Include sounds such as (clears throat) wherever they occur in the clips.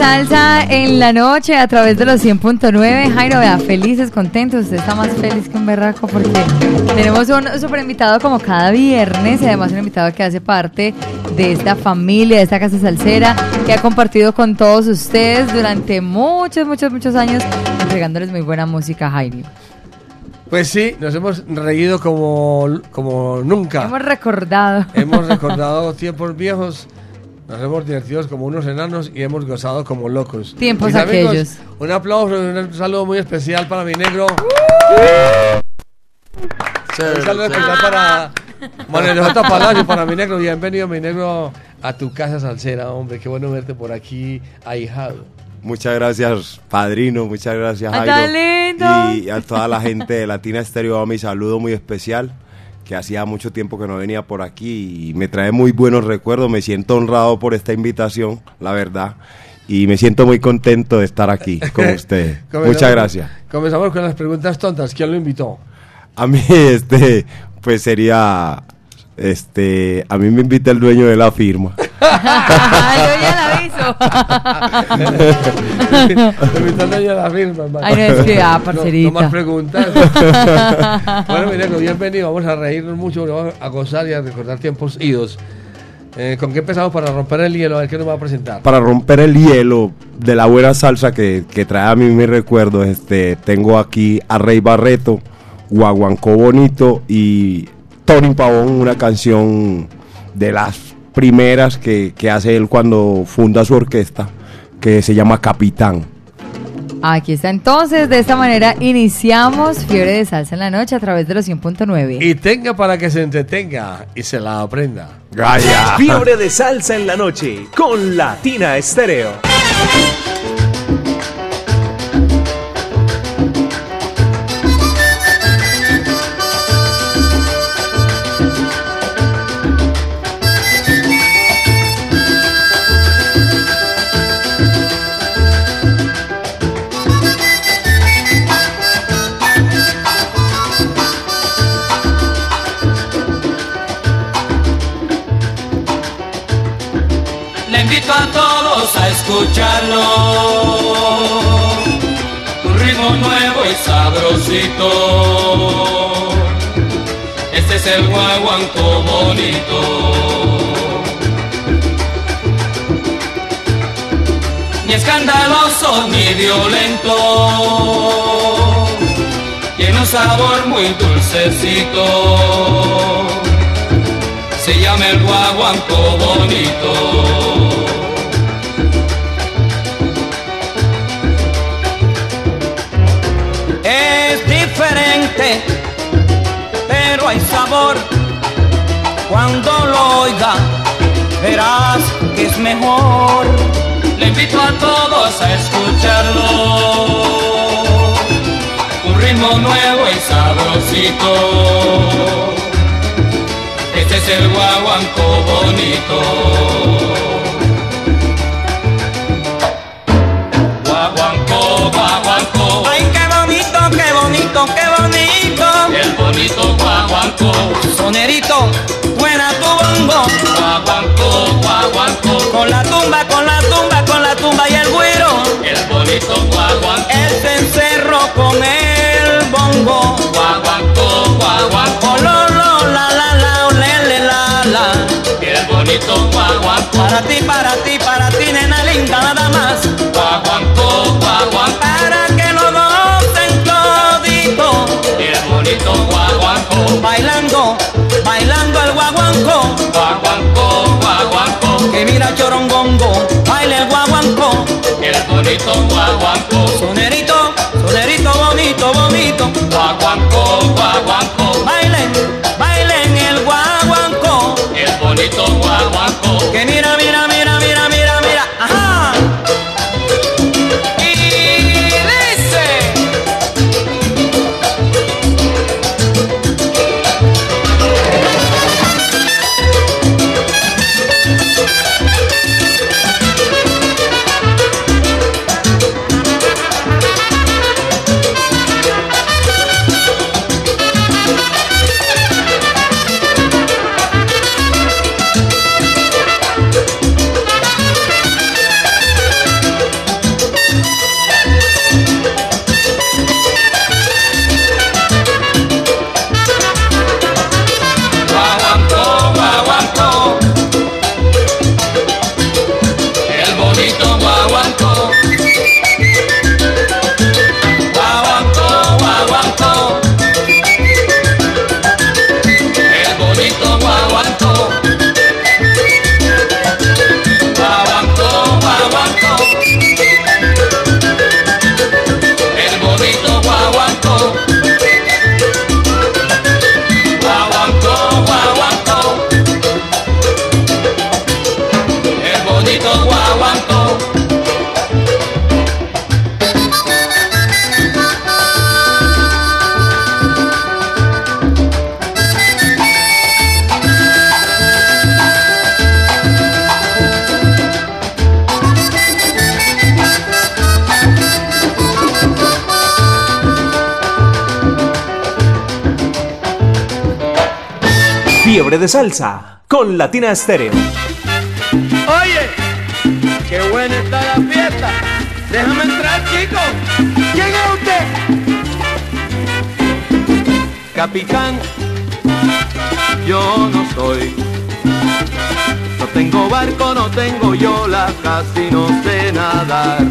salsa en la noche a través de los 100.9. Jairo, vea, felices, contentos. Usted está más feliz que un berraco porque tenemos un super invitado como cada viernes y además un invitado que hace parte de esta familia, de esta casa salsera, que ha compartido con todos ustedes durante muchos, muchos, muchos años, entregándoles muy buena música, Jairo. Pues sí, nos hemos reído como, como nunca. Hemos recordado. Hemos (laughs) recordado tiempos viejos nos hemos divertido como unos enanos y hemos gozado como locos. Tiempos aquellos. un aplauso, un saludo muy especial para mi negro. un saludo especial para Manuel J. Palacio, para mi negro. Bienvenido, mi negro, a tu casa salsera, hombre. Qué bueno verte por aquí, ahijado. Muchas gracias, padrino. Muchas gracias, ah, Jairo. Y a toda la gente de Latina Estéreo, mi saludo muy especial que hacía mucho tiempo que no venía por aquí y me trae muy buenos recuerdos. Me siento honrado por esta invitación, la verdad. Y me siento muy contento de estar aquí (laughs) con ustedes. Muchas gracias. Comenzamos con las preguntas tontas. ¿Quién lo invitó? A mí, (laughs) este, pues sería este, a mí me invita el dueño de la firma. Yo ya la aviso. dueño de la firma, Ay, no, es que, ah, parcerita. No, más preguntas. bueno, mira, bienvenido. Vamos a reírnos mucho, vamos a gozar y a recordar tiempos idos. Eh, ¿Con qué empezamos para romper el hielo? A ver qué nos va a presentar. Para romper el hielo de la buena salsa que, que trae a mí mi recuerdo, este, tengo aquí a Rey Barreto, Guaguancó Bonito y Tony Pavón, una canción de las primeras que, hace él cuando funda su orquesta, que se llama Capitán. Aquí está entonces, de esta manera iniciamos Fiebre de Salsa en la Noche a través de los 100.9. Y tenga para que se entretenga y se la aprenda. Gaya. Fiebre de Salsa en la Noche con Latina Estéreo. Escucharlo. Un ritmo nuevo y sabrosito. Este es el guaguanco bonito. Ni escandaloso ni violento. Tiene un sabor muy dulcecito. Se llama el guaguanco bonito. Cuando lo oiga, verás que es mejor. Le invito a todos a escucharlo. Un ritmo nuevo y sabrosito. Este es el guaguanco bonito. Sonerito, buena tu bongo. Guaguanco, guaguanco. Con la tumba, con la tumba, con la tumba y el güiro. El bonito guaguanco. Él se encerró con el bongo. Guaguanco, guaguanco. Lo, lo, la, la, la, le, la, la. El bonito ti, para ti, para ti, el guaguanco, guaguanco, guaguanco, que mira chorongongo, baila el guaguanco, el bonito guaguanco, De Salsa con Latina Estéreo. Oye, qué buena está la fiesta. Déjame entrar, chico. ¿Quién es usted? Capitán, yo no soy. No tengo barco, no tengo yola, casi no sé nadar.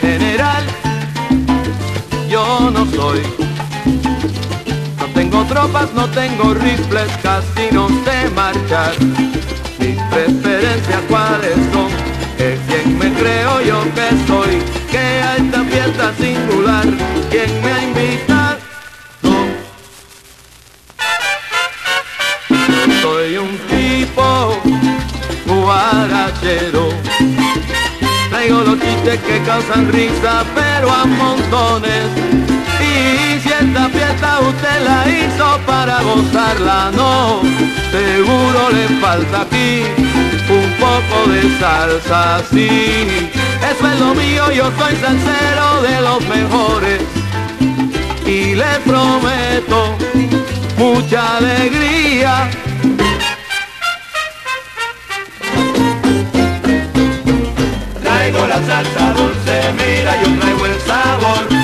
General, yo no soy. Tengo tropas, no tengo rifles, casi no sé marchar. Mis preferencias cuáles son, es quien me creo yo que soy, que a esta fiesta singular, quien me ha invitado. Soy un tipo guarachero. Traigo los chistes que causan risa, pero a montones. Si esta fiesta usted la hizo para gozarla, no, seguro le falta aquí un poco de salsa, sí. Eso es lo mío, yo soy salsero de los mejores. Y le prometo mucha alegría. Traigo la salsa dulce, mira, yo traigo el sabor.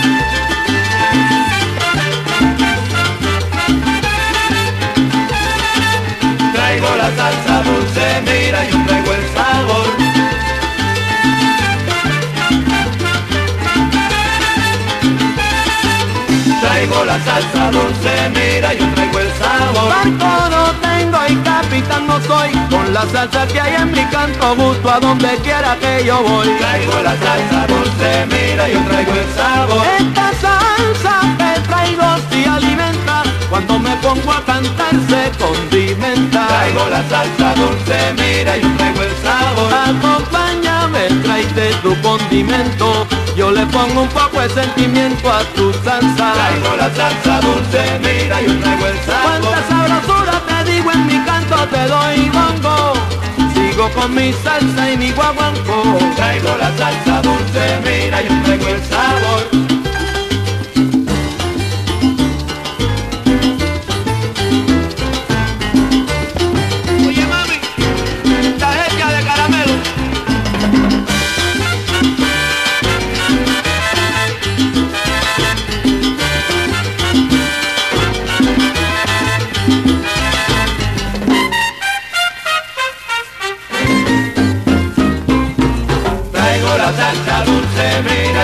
La salsa dulce, mira, yo traigo el sabor. Traigo la salsa dulce, mira, yo traigo el sabor. Barco no tengo y capitán no soy. Con la salsa que hay en mi canto, gusto a donde quiera que yo voy. Traigo la salsa dulce, mira, yo traigo el sabor. Esta salsa que traigo si alimenta. Cuando me pongo a cantar se condimenta. Traigo la salsa dulce, mira, yo traigo el sabor. Acompáñame, tráete tu condimento. Yo le pongo un poco de sentimiento a tu salsa. Traigo la salsa dulce, mira, yo traigo el sabor. Cuánta sabrosura te digo en mi canto, te doy bongo. Sigo con mi salsa y mi guaguanco. Traigo la salsa dulce, mira, yo traigo el sabor.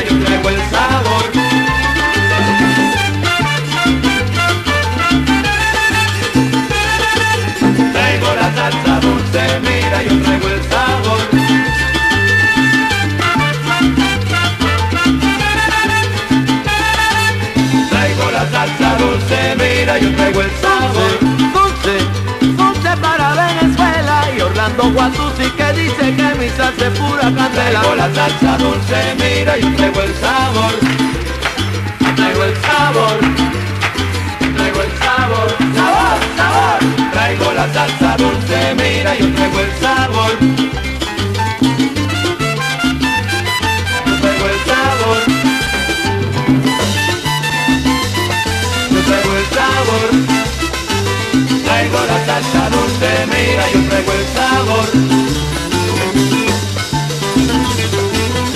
Yo traigo el sabor. Traigo la salsa dulce, mira, yo traigo el sabor. Traigo la salsa dulce, mira, yo traigo el sabor. Dulce, dulce para y Orlando Guatusi que dice que mi salsa es pura candela. Traigo la salsa dulce, mira, yo traigo el sabor. Traigo el sabor. Traigo el sabor, sabor, sabor. Traigo la salsa dulce, mira, yo traigo el sabor. Traigo la salsa dulce, mira, yo traigo el sabor.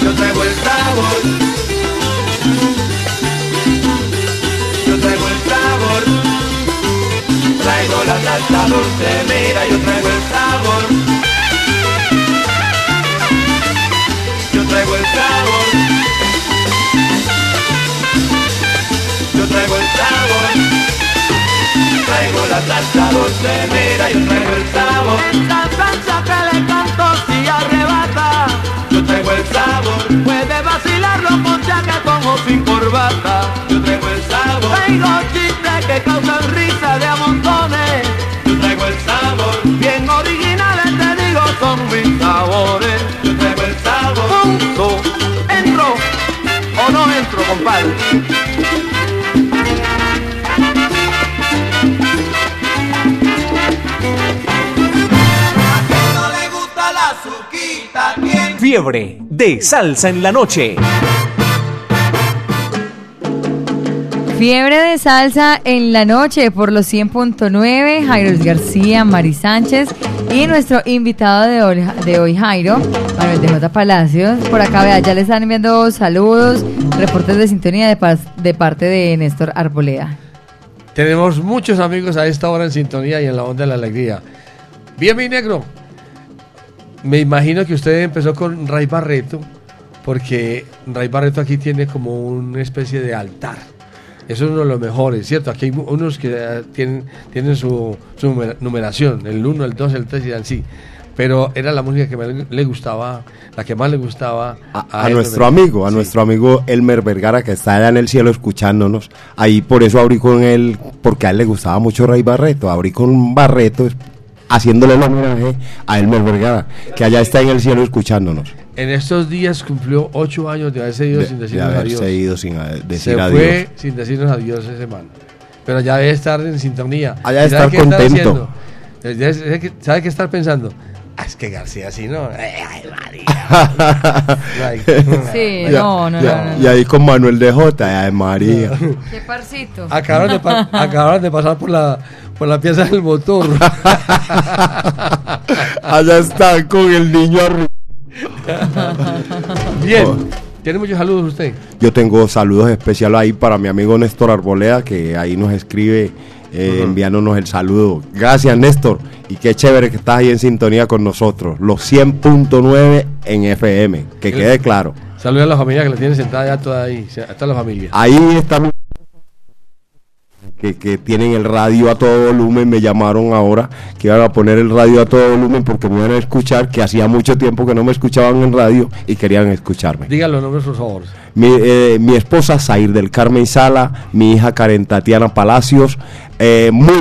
Yo traigo el sabor. Yo traigo el sabor. Traigo la salsa dulce, mira, yo traigo el sabor. Yo traigo el sabor. La salsa dulce, mira, yo traigo el sabor. La salsa que le canto si arrebata. Yo traigo el sabor. Puede vacilarlo con chaquetón o sin corbata. Yo traigo el sabor. Traigo chistes que causan risa de a montones. Yo traigo el sabor. Bien originales te digo son mis sabores. Yo traigo el sabor. Punto. Entro o no entro, compadre. Fiebre de Salsa en la Noche. Fiebre de salsa en la noche por los 100.9, Jairo García, Mari Sánchez y nuestro invitado de hoy, de hoy Jairo, Manuel de J. Palacios. Por acá, vea, ya le están enviando saludos, reportes de sintonía de, pas- de parte de Néstor Arboleda. Tenemos muchos amigos a esta hora en sintonía y en la onda de la alegría. Bien, mi negro. Me imagino que usted empezó con Ray Barreto, porque Ray Barreto aquí tiene como una especie de altar. Eso es uno de los mejores, ¿cierto? Aquí hay unos que eh, tienen, tienen su, su numer- numeración, el 1, el 2, el 3 y así. Pero era la música que más le- gustaba, la que más le gustaba a, nuestro amigo, a Sí. nuestro amigo Elmer Vergara, que está allá en el cielo escuchándonos. Ahí por eso abrí con él, porque a él le gustaba mucho Ray Barreto. Abrí con Barreto, haciéndole el homenaje a Elmer Vergara, que allá está en el cielo escuchándonos. En estos días cumplió ocho años de haberse ido De, sin de decirnos adiós. haberse ido sin a- decir se adiós. fue sin decirnos adiós ese man. Pero ya debe estar en sintonía. Allá ¿Y debe estar qué contento. Eh, ¿Sabe qué- ¿Sabe qué estar pensando? Ah, es que García sí, ¿no? Eh, Ay, María. (laughs) Ay, Sí, Ya- no, no, ya- no, no. Y ahí con Manuel de J, ay María. Qué parcito. Acabaron, de pa- (laughs) acabaron de pasar por la, por la pieza del motor. (laughs) allá está con el niño. (laughs) Bien. ¿Tiene muchos saludos usted? Yo tengo saludos especiales ahí para mi amigo Néstor Arboleda, que ahí nos escribe eh, enviándonos el saludo. Gracias, Néstor. Y qué chévere que estás ahí en sintonía con nosotros. Los 100.9 en FM. Que quede claro. Saludos a la familia que la tiene sentada ya toda ahí. A toda la familia. Ahí están que, que tienen el radio a todo volumen. Me llamaron ahora que iban a poner el radio a todo volumen porque me iban a escuchar, que hacía mucho tiempo que no me escuchaban en radio y querían escucharme. Digan los nombres, por favor. Mi, eh, mi esposa Zair del Carmen Sala, mi hija Karen Tatiana Palacios, eh, muy-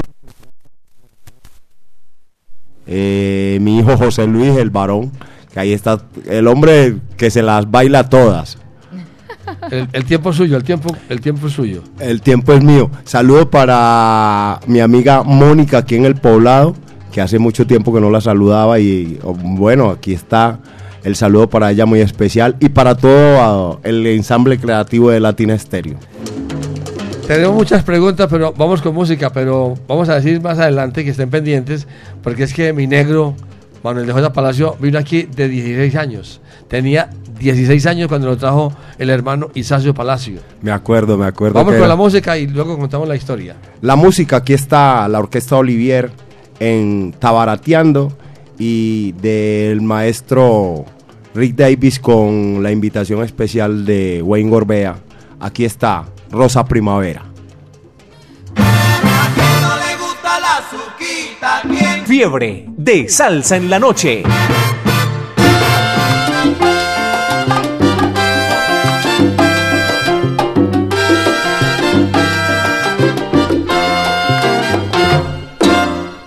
eh, mi hijo José Luis, el varón, que ahí está, el hombre que se las baila todas. El, el tiempo es suyo, el tiempo, el tiempo es suyo. El tiempo es mío. Saludo para mi amiga Mónica aquí en el poblado, que hace mucho tiempo que no la saludaba y oh, bueno, aquí está el saludo para ella muy especial y para todo ah, el ensamble creativo de Latina Estéreo. Tenemos muchas preguntas, pero vamos con música, pero vamos a decir más adelante que estén pendientes, porque es que mi negro, Manuel de J. Palacio, vino aquí de 16 años. Tenía 16 años cuando lo trajo el hermano Isacio Palacio. Me acuerdo, me acuerdo. Vamos que con era- la música y luego contamos la historia. La música, aquí está la Orquesta Olivier en Tabarateando y del maestro Rick Davis con la invitación especial de Wayne Gorbea. Aquí está Rosa Primavera. Fiebre de salsa en la noche.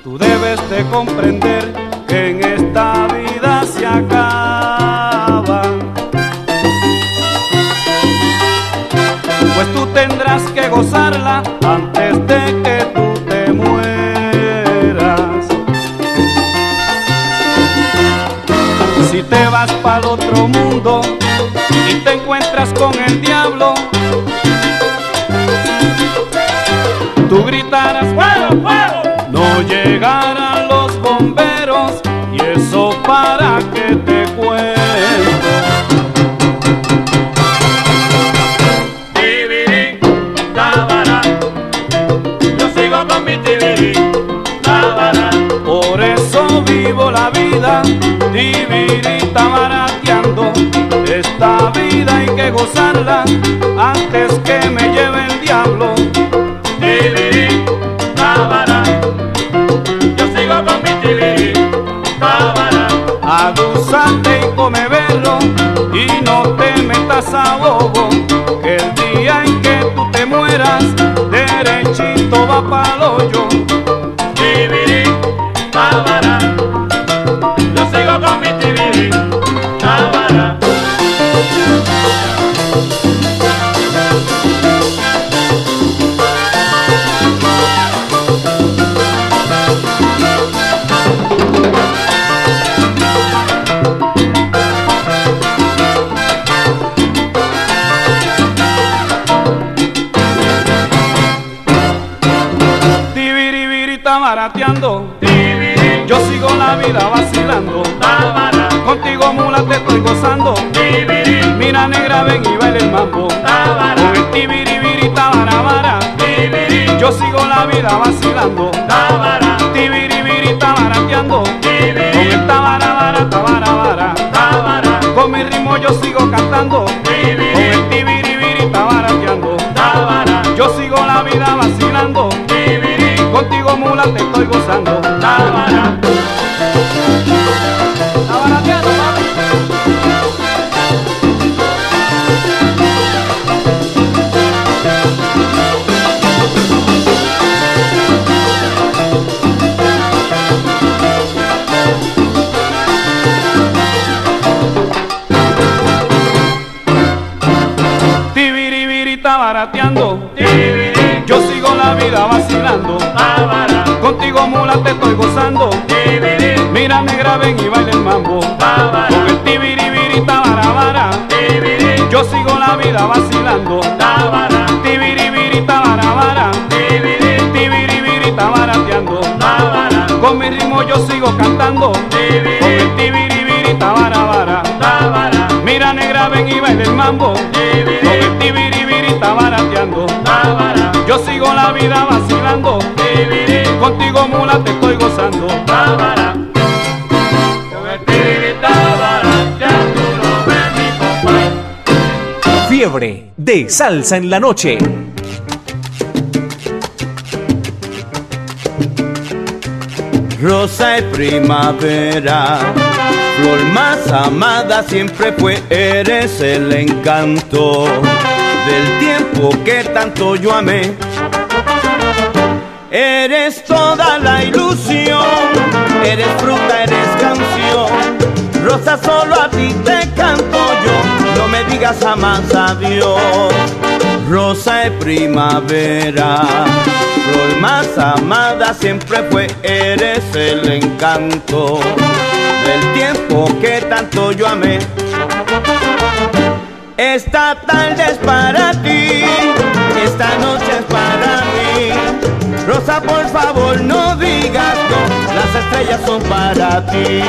Tú debes de comprender que en esta vida se acaba. Pues tú tendrás que gozarla antes de que tú vas para otro mundo y te encuentras con el diablo, tú gritarás fuego, fuego. No llegarán vivo la vida, tibirí, tabarateando. Esta vida hay que gozarla antes que me lleve el diablo. Tibirí, tábara, yo sigo con mi tibirí, tábara. Aguzate y come berro y no te metas a bobo, que el día en que tú te mueras, derechito va pa'l hoyo. La vida vacilando. Tibiribiri tabarateando. Con el tabara tabara Con mi ritmo yo sigo cantando. Con el tibiribiri tabarateando. Yo sigo la vida vacilando. Contigo mula te estoy gozando. Tabara. Mula te estoy gozando. Mira negra ven y baila el mambo. Con el tibiribiri tabarabara. Yo sigo la vida vacilando. Tibiribiri tabarabara. Tibiribiri tabarateando. Con mi ritmo yo sigo cantando. Con el tibiribiri tabarabara. Mira negra ven y baila el mambo. Con el tibiribiri tabarateando. Yo sigo la vida vacilando. Contigo mula te estoy gozando. Con el tibiri tabarateando, no ven mi compadre. Fiebre de salsa en la noche. Rosa y primavera, flor más amada siempre fue, eres el encanto del tiempo que tanto yo amé. Eres toda la ilusión, eres fruta, eres canción. Rosa, solo a ti te canto yo, no me digas jamás adiós. Rosa de primavera, flor más amada siempre fue, eres el encanto del tiempo que tanto yo amé. Esta tarde es para ti, esta noche es. Rosa, por favor, no digas no, las estrellas son para ti.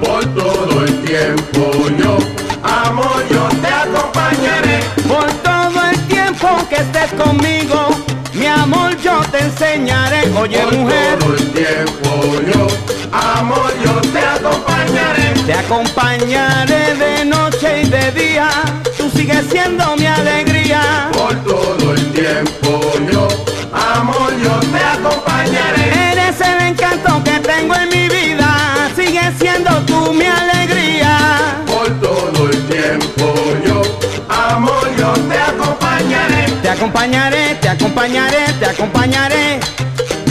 Por todo el tiempo yo, amor, yo te acompañaré. Por todo el tiempo que estés conmigo, mi amor, yo te enseñaré. Oye, Por mujer, todo el tiempo yo, amor, yo te acompañaré. te acompañaré de noche y de día. Tú sigues siendo mi alegría. Por todo el tiempo yo, tengo en mi vida. Sigues siendo tú mi alegría. Por todo el tiempo yo, amor, yo te acompañaré. Te acompañaré, te acompañaré, te acompañaré.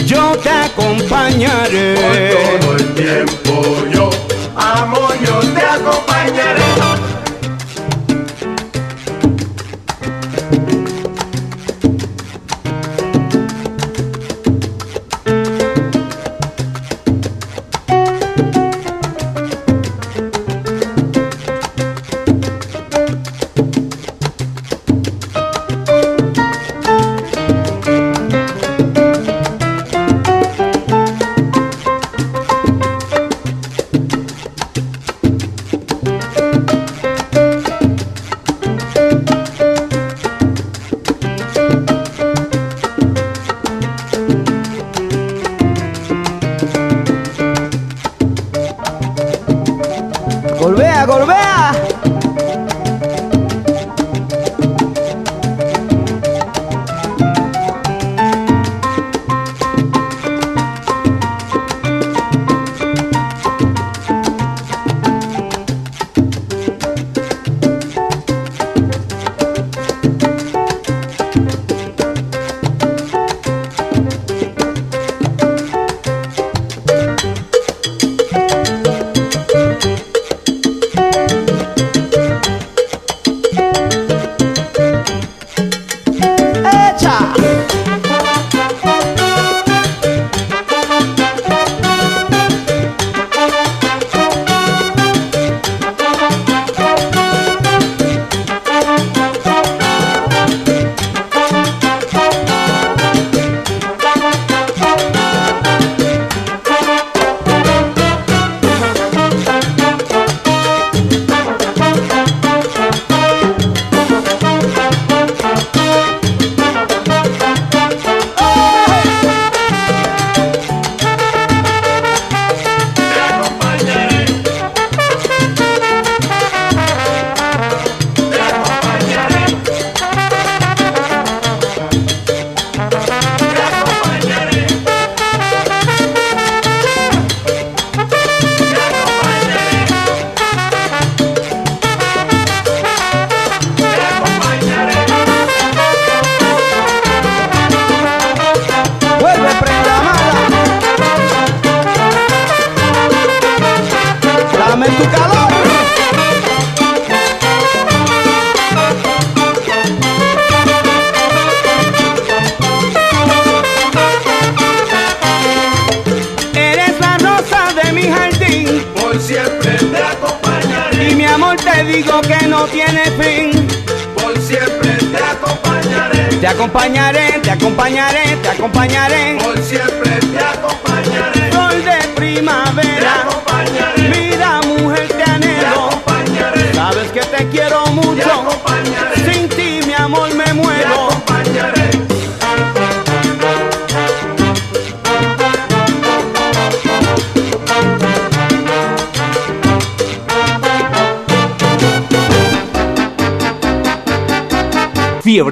Yo te acompañaré. Por todo el tiempo yo, amor, yo te acompañaré.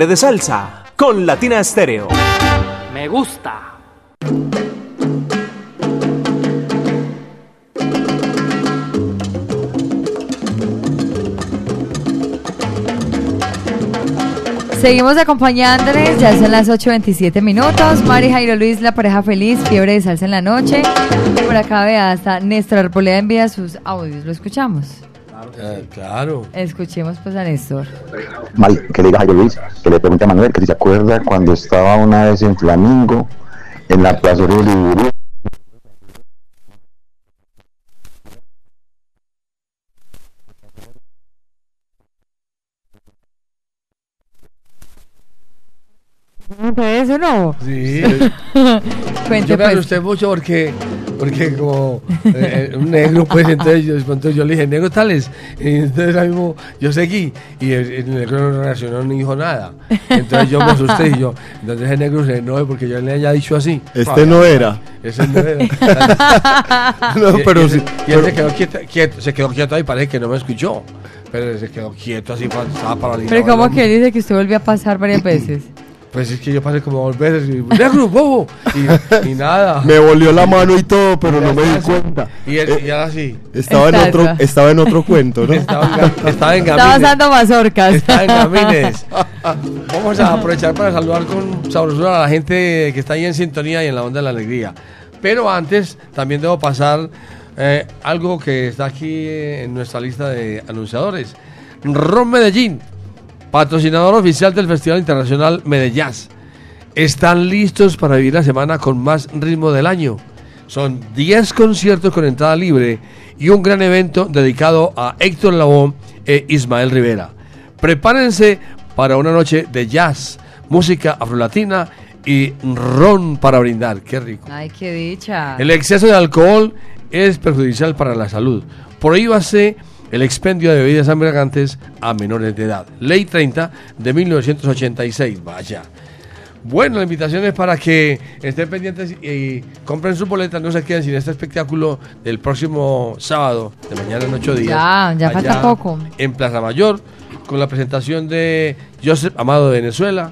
De salsa con Latina Estéreo. Me gusta. Seguimos acompañándoles, ya son las 8.27 minutos. Mari Jairo Luis, la pareja feliz, fiebre de salsa en la noche. Y por acá vea, hasta Néstor Arboleda envía sus audios, ¿lo escuchamos? Eh, claro. Escuchemos pues a Néstor. Mari, que le diga a Jairo Luis, le pregunte a Manuel que si se acuerda cuando estaba una vez en Flamingo, en la Plaza de eso no? Sí. (laughs) Cuente Yo me pues. asusté mucho porque, porque como eh, un negro, pues entonces yo, entonces yo le dije, negro tales. Y entonces ahí mismo yo seguí y el, el negro no reaccionó ni dijo nada. Entonces yo me asusté y yo, entonces el negro se no porque yo le haya dicho así. Este no era. Ese no era. (laughs) No, Y- pero y, él- sí, y él pero- se quedó quieto, quieto, se quedó quieto ahí, parece que no me escuchó. Pero se quedó quieto así, estaba paralizado. Pero como que hombre. dice que usted volvió a pasar varias veces. Pues es que yo pasé como dos veces y, negro, bobo, y, y nada. (laughs) Me volvió la mano y todo, pero no me di cuenta. Y, él, y ahora sí. Estaba en otro, estaba en otro cuento, ¿no? Estaba en, estaba en Estaba asando mazorcas. Estaba en gamines. (laughs) Vamos a aprovechar para saludar con sabrosura a la gente que está ahí en sintonía y en la onda de la alegría. Pero antes también debo pasar eh, algo que está aquí en nuestra lista de anunciadores. Ron Medellín, patrocinador oficial del Festival Internacional Medellín. Están listos para vivir la semana con más ritmo del año. Son 10 conciertos con entrada libre y un gran evento dedicado a Héctor Lavoe e Ismael Rivera. Prepárense para una noche de jazz, música afrolatina y ron para brindar. Qué rico. Ay, qué dicha. El exceso de alcohol es perjudicial para la salud. Prohíbase el expendio de bebidas embriagantes a menores de edad. Ley 30 de 1986. Vaya. Bueno, la invitación es para que estén pendientes y, compren sus boletas, no se queden sin este espectáculo del próximo sábado, de mañana en ocho días. Ya, ya falta poco. En Plaza Mayor, con la presentación de Joseph Amado de Venezuela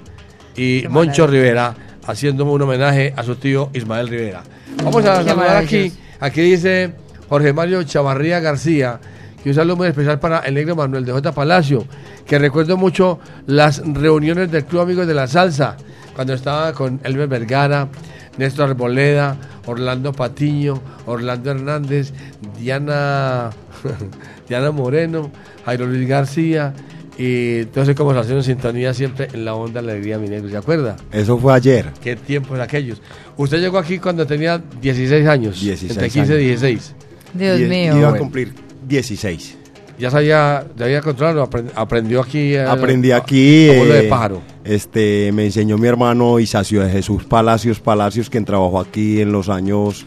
y Moncho Rivera, haciendo un homenaje a su tío Ismael Rivera. Vamos a Qué saludar aquí, aquí dice Jorge Mario Chavarría García, que un saludo muy especial para el negro Manuel de J. Palacio, que recuerdo mucho las reuniones del Club Amigos de la Salsa, cuando estaba con Elmer Vergara, Néstor Arboleda, Orlando Patiño, Orlando Hernández, Diana, (laughs) Diana Moreno, Jairo Luis García, y entonces como se hacen en sintonía siempre en la onda alegría, mi negro, ¿se acuerda? Eso fue ayer. ¿Qué tiempos aquellos? Usted llegó aquí cuando tenía 16 años. 16 Entre 15 y años. 16. Dios Y- mío. Iba a cumplir 16. Ya sabía, ya había controlado, aprend- aprendió aquí. eh, Aprendí aquí. a de eh, pájaro. Este, me enseñó mi hermano Isacio de Jesús Palacios Palacios, quien trabajó aquí en los años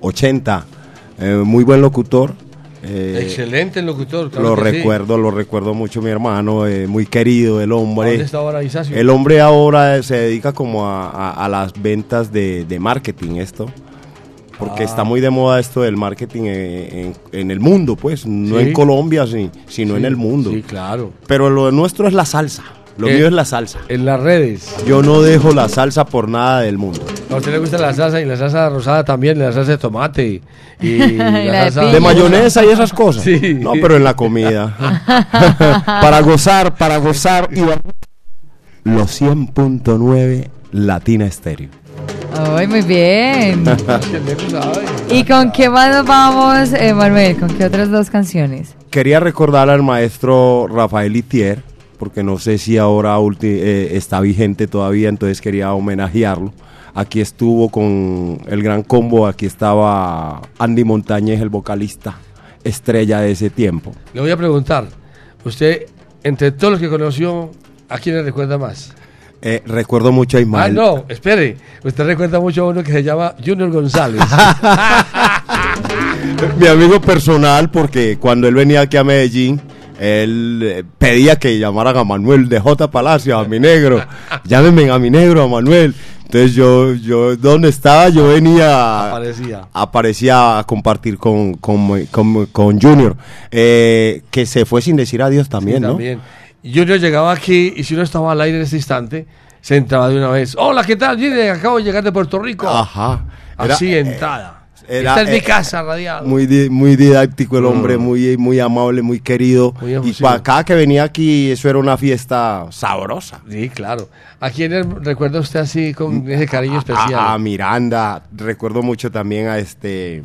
80. Eh, muy buen locutor. eh, Excelente locutor. claro lo que sí. recuerdo, lo recuerdo mucho mi hermano, eh, muy querido el ¿A hombre. ¿Dónde está ahora Isacio? El hombre ahora se dedica como a, a- a las ventas de, de marketing, esto. Porque Ah. está muy de moda esto del marketing en, en- en el mundo, pues. No Sí. en Colombia, sí, sino en el mundo. Sí, claro. Pero lo nuestro es la salsa. Lo Eh, mío es la salsa. En las redes. Yo no dejo la salsa por nada del mundo. A usted le gusta la salsa y la salsa rosada también, la salsa de tomate y, Y (laughs) la de salsa. De mayonesa y esas cosas. Sí. No, pero en la comida. (laughs) para gozar, para gozar y los 100.9 Latina Estéreo. Ay, muy bien. ¿Y con qué más nos vamos, eh, Manuel? ¿Con qué otras dos canciones? Quería recordar al maestro Rafael Itier, porque no sé si ahora ulti- eh, está vigente todavía, entonces quería homenajearlo. Aquí estuvo con el gran combo, aquí estaba Andy Montañez, el vocalista estrella de ese tiempo. Le voy a preguntar, Usted, entre todos los que conoció, ¿a quién le recuerda más? Eh, recuerdo mucho a Ah, Ismael. no, espere. Usted recuerda mucho a uno que se llama Junior González. (laughs) Mi amigo personal, porque cuando él venía aquí a Medellín, él eh, pedía que llamaran a Manuel de J. Palacio, a mi negro. (laughs) Llámenme a mi negro, a Manuel. Entonces yo, yo, ¿dónde estaba? Yo venía, Aparecía. aparecía a compartir con, con, con- con Junior, eh, que se fue sin decir adiós también, ¿no? También. Junior llegaba aquí y si uno estaba al aire en ese instante, se entraba de una vez. Hola, ¿qué tal? Junior, acabo de llegar de Puerto Rico. Ajá. Era- Así eh, entrada. era, Esta es mi eh, casa radial. Muy, di- muy didáctico el hombre, muy, muy amable, muy querido. Muy y cada que venía aquí, eso era una fiesta sabrosa. Sí, claro. ¿A quién recuerda usted así con ese cariño especial? A, a Miranda, recuerdo mucho también a este.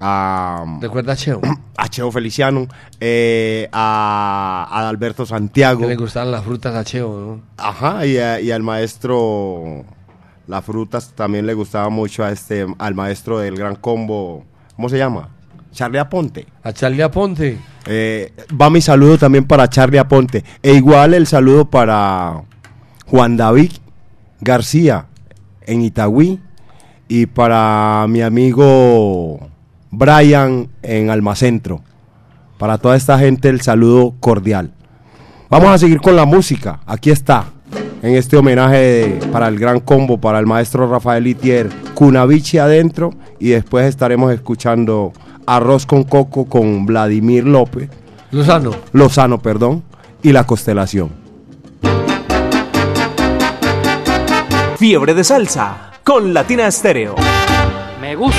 A, ¿Recuerda a Cheo? (clears throat) a Cheo Feliciano, eh, a, a Alberto Santiago. Que le gustaban las frutas a Cheo, ¿no? Ajá, y, a- y al maestro. Las frutas también le gustaba mucho a este, al maestro del gran combo. ¿Cómo se llama? Charlie Aponte. A Charlie Aponte. Eh, va mi saludo también para Charlie Aponte. E igual el saludo para Juan David García en Itagüí. Y para mi amigo Brian en Almacentro. Para toda esta gente el saludo cordial. Vamos a seguir con la música. Aquí está. En este homenaje de- para el gran combo, para el maestro Rafael Itier, Cunavichi adentro. Y después estaremos escuchando Arroz con Coco con Vladimir López. Lozano. Lozano, perdón. Y la constelación. Fiebre de salsa con Latina Estéreo. Me gusta.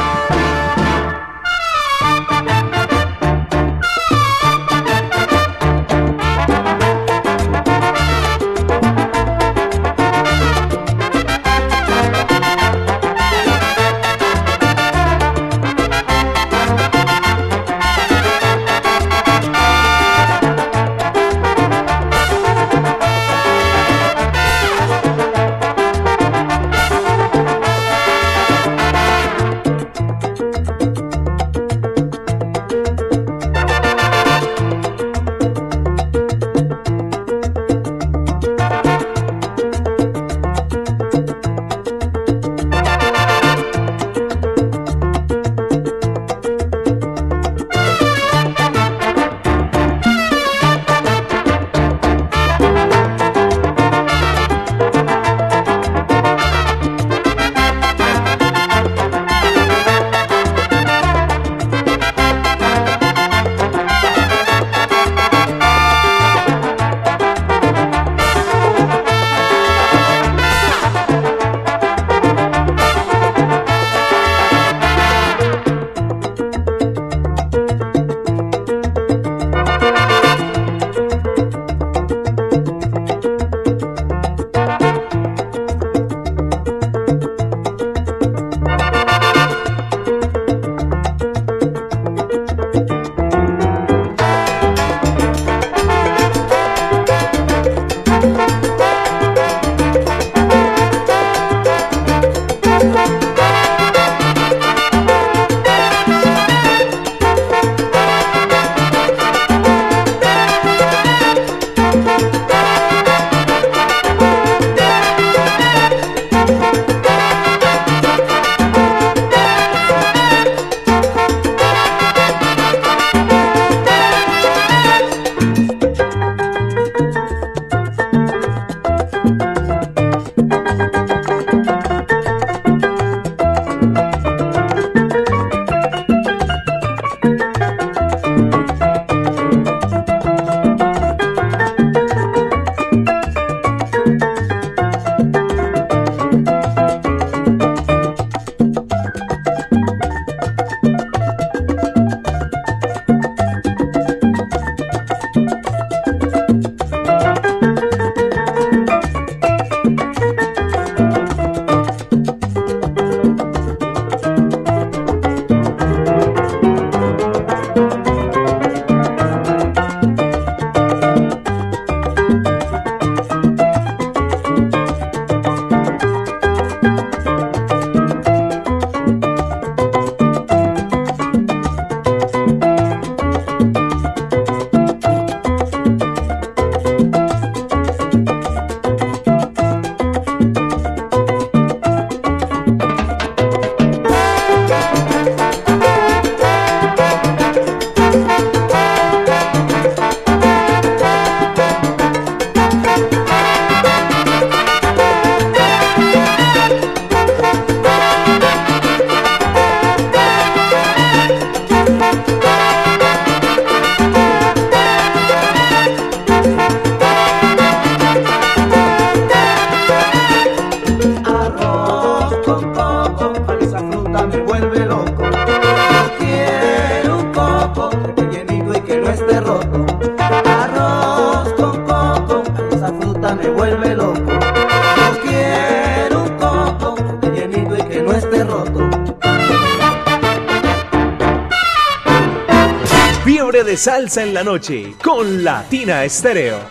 Salsa en la noche con Latina Estéreo.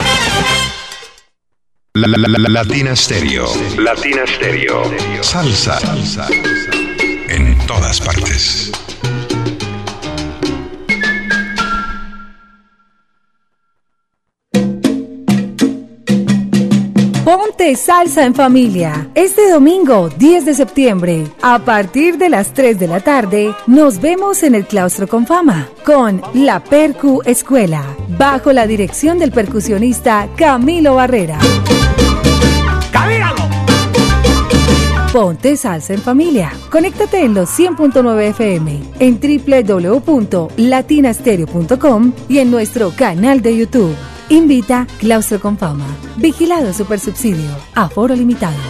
La, la, la, la- Latina Stereo. Latina Stereo. Salsa. Salsa. En todas partes. Salsa en familia. Este domingo 10 de septiembre, a partir de las 3 de la tarde, nos vemos en el Claustro con Fama con la Percu Escuela, bajo la dirección del percusionista Camilo Barrera. Ponte salsa en familia. Conéctate en los 100.9 FM, en www.latinastereo.com y en nuestro canal de YouTube. Invita Claustro con Fama. Vigilado Supersubsidio. Aforo limitado.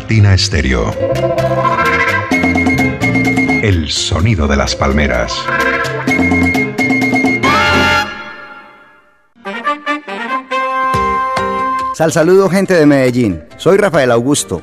Latina Stereo. El sonido de las palmeras. Sal saludo gente de Medellín. Soy Rafael Augusto,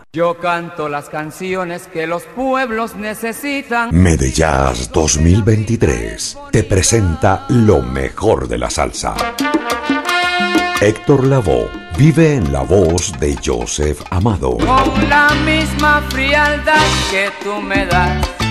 Yo canto las canciones que los pueblos necesitan. Medellas 2023 te presenta lo mejor de la salsa. Héctor Lavoe vive en la voz de Joseph Amado, Con la misma frialdad que tú me das.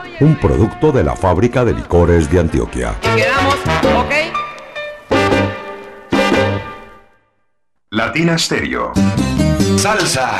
un producto de la fábrica de licores de Antioquia. Quedamos, ¿ok? Latina Stereo. Salsa.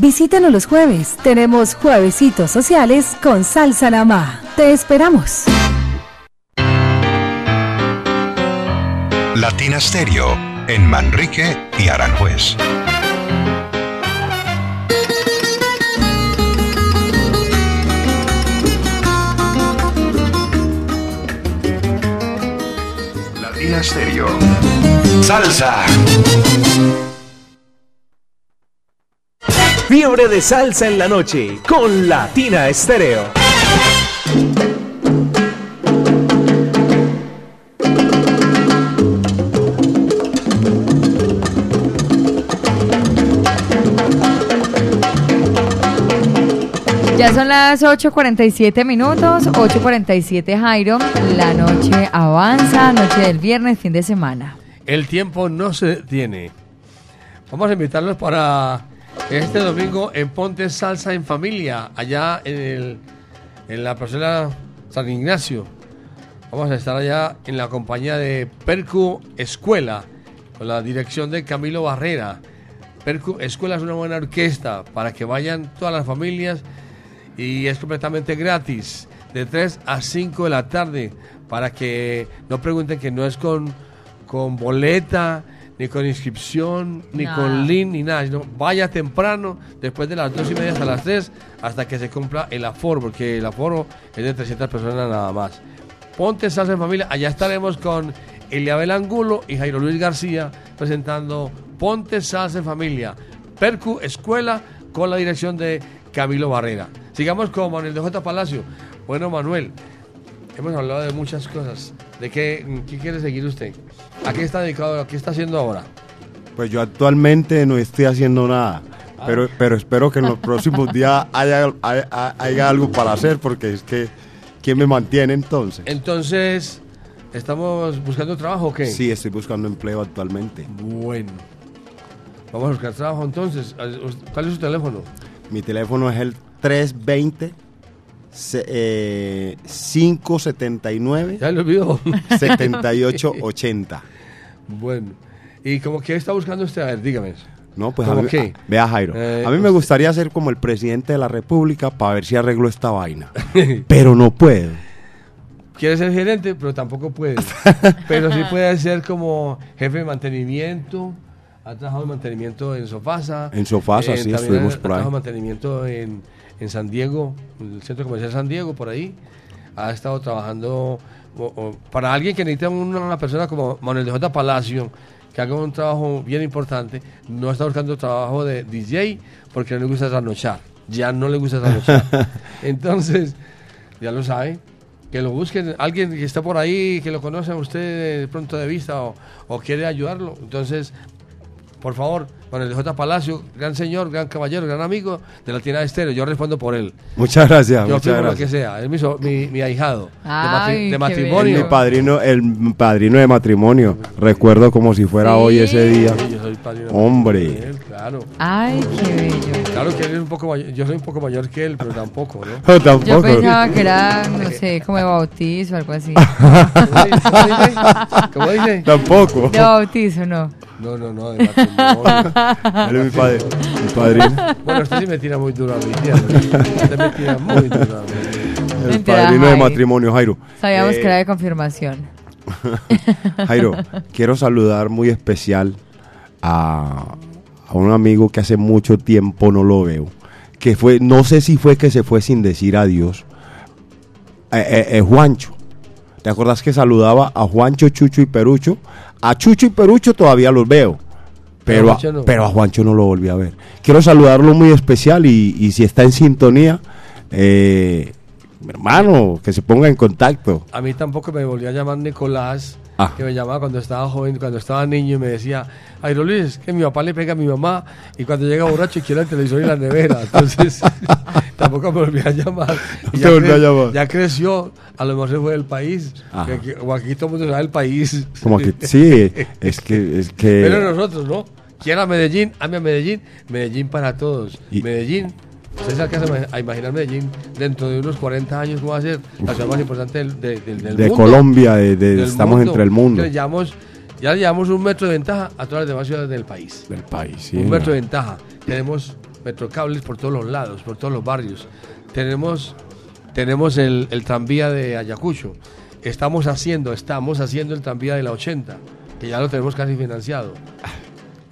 Visítanos los jueves. Tenemos juevesitos sociales con salsa Namá. Te esperamos. Latina Stereo. En Manrique y Aranjuez. Latina Stereo. Salsa. Fiebre de salsa en la noche con Latina Estéreo. Ya son las 8.47 minutos, 8.47 Jairo, la noche avanza, noche del viernes, fin de semana. El tiempo no se detiene. Vamos a invitarlos para este domingo en Ponte Salsa en Familia, allá en, el, en la parcela San Ignacio. Vamos a estar allá en la compañía de Percu Escuela, con la dirección de Camilo Barrera. Percu Escuela es una buena orquesta para que vayan todas las familias y es completamente gratis, de 3 a 5 de la tarde, para que no pregunten que no es con, con boleta, ni con inscripción, ni con link, ni nada, sino vaya temprano, después de las 2 y media hasta las 3, hasta que se cumpla el aforo, porque el aforo es de 300 personas nada más. Ponte Salsa en Familia, allá estaremos con Eliabel Angulo y Jairo Luis García presentando Ponte Salsa en Familia, Percu Escuela, con la dirección de Camilo Barrera. Sigamos con Manuel de J. Palacio. Bueno, Manuel, hemos hablado de muchas cosas. ¿De qué, qué quiere seguir usted? ¿A qué está dedicado? ¿A qué está haciendo ahora? Pues yo actualmente no estoy haciendo nada. Pero, pero espero que en los próximos días haya, haya, haya algo para hacer, porque es que, ¿quién me mantiene entonces? Entonces, ¿estamos buscando trabajo o qué? Sí, estoy buscando empleo actualmente. Bueno. Vamos a buscar trabajo entonces. ¿Cuál es su teléfono? Mi teléfono es el 320 se- eh, 579 Ya lo olvidó. (laughs) 7880. Bueno. ¿Y como qué está buscando usted? A ver, dígame. No, pues a ¿Cómo mí, qué? a- vea Jairo, Eh, a mí me gustaría ser como el presidente de la república para ver si arreglo esta vaina. (laughs) pero no puedo. Quiere ser gerente, pero tampoco puede. (laughs) pero sí puede ser como jefe de mantenimiento. Ha trabajado en mantenimiento en Sofasa. En Sofasa, sí, también estuvimos ha, por ha ahí. trabajado en mantenimiento en, en San Diego, en el Centro Comercial San Diego, por ahí. Ha estado trabajando o- o- para alguien que necesita una, persona como Manuel de J. Palacio, que haga un trabajo bien importante. No está buscando trabajo de DJ porque no le gusta trasnochar. Ya no le gusta trasnochar. (laughs) Entonces, ya lo sabe. Que lo busquen, alguien que está por ahí, que lo conoce a usted de pronto de vista o, o quiere ayudarlo. Entonces, por favor, con el J. Palacio, gran señor, gran caballero, gran amigo de la tienda de estéreo. Yo respondo por él. Muchas gracias, Yo muchas lo gracias. que sea. Es mi, mi, mi ahijado. de matri- Ay, de, matrimonio. Mi padrino, el padrino de matrimonio. Recuerdo como si fuera Sí. hoy ese día. Sí, yo soy padrino de Hombre. matrimonio de él, claro. Ay, qué bello. Claro que él es un poco mayor. Yo soy un poco mayor que él, pero tampoco, ¿no? No, (laughs) tampoco. Yo pensaba que era, no sé, como de bautizo o algo así. (laughs) ¿Cómo dice? Tampoco. De bautizo, no. No, no, no, de matrimonio. Él es mi, padre, mi padrino. Bueno, usted sí me tira muy duro a mí, tía. Usted me tira muy duro a. El Mentira, padrino de Jairo. matrimonio, Jairo. Sabíamos Eh, que era de confirmación. (laughs) Jairo, quiero saludar muy especial a, a un amigo que hace mucho tiempo no lo veo. Que fue, no sé si fue que se fue sin decir adiós. Eh, eh, eh, Juancho. ¿Te acuerdas que saludaba a Juancho, Chucho y Perucho? A Chucho y Perucho todavía los veo. Pero, a, Juancho no. pero a Juancho no lo volví a ver. Quiero saludarlo muy especial y, y si está en sintonía, eh, mi hermano, que se ponga en contacto. A mí tampoco me volvió a llamar Nicolás, Ah. que me llamaba cuando estaba joven, cuando estaba niño y me decía, Jairo Luis, que mi papá le pega a mi mamá y cuando llega borracho quiere el televisor y la nevera. Entonces, (laughs) tampoco me volvió a llamar. (laughs) Y ya a llamar. Ya creció, a lo mejor se fue del país. Ajá. o aquí todo el mundo sabe el país. Como que (laughs) sí, es que es que Pero nosotros, ¿no? Quiera Medellín, ame a Medellín, Medellín para todos. Y- Medellín, ustedes alcanzan a imaginar Medellín dentro de unos 40 años, ¿cómo va a ser la ciudad más importante del, de- del- del de mundo? Colombia, de, Del estamos mundo. entre el mundo. Le llevamos- ya le llevamos un metro de ventaja a todas las demás ciudades del país. Del país, sí. un metro de ventaja. Tenemos metrocables por todos los lados, por todos los barrios. Tenemos, tenemos el, el tranvía de Ayacucho. Estamos haciendo, estamos haciendo el tranvía de la 80, que ya lo tenemos casi financiado.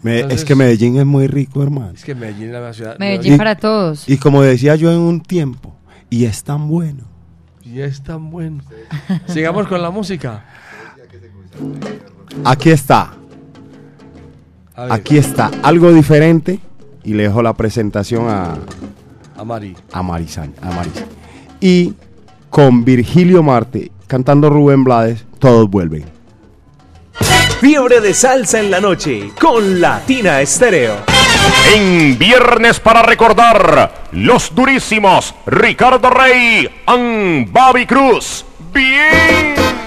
Me- Entonces- es que Medellín es muy rico, hermano. Es que Medellín es la ciudad. Medellín para todos. Y como decía yo en un tiempo, y es tan bueno. Y es tan bueno. Sigamos con la música. Aquí está. Aquí está. Algo diferente. Y le dejo la presentación a, A Mari. a Marisán. A Maris. Y con Virgilio Marte cantando Rubén Blades, todos vuelven. Fiebre de salsa en la noche con Latina Estéreo. En Viernes para recordar, los durísimos Ricardo Rey and Bobby Cruz. Bien.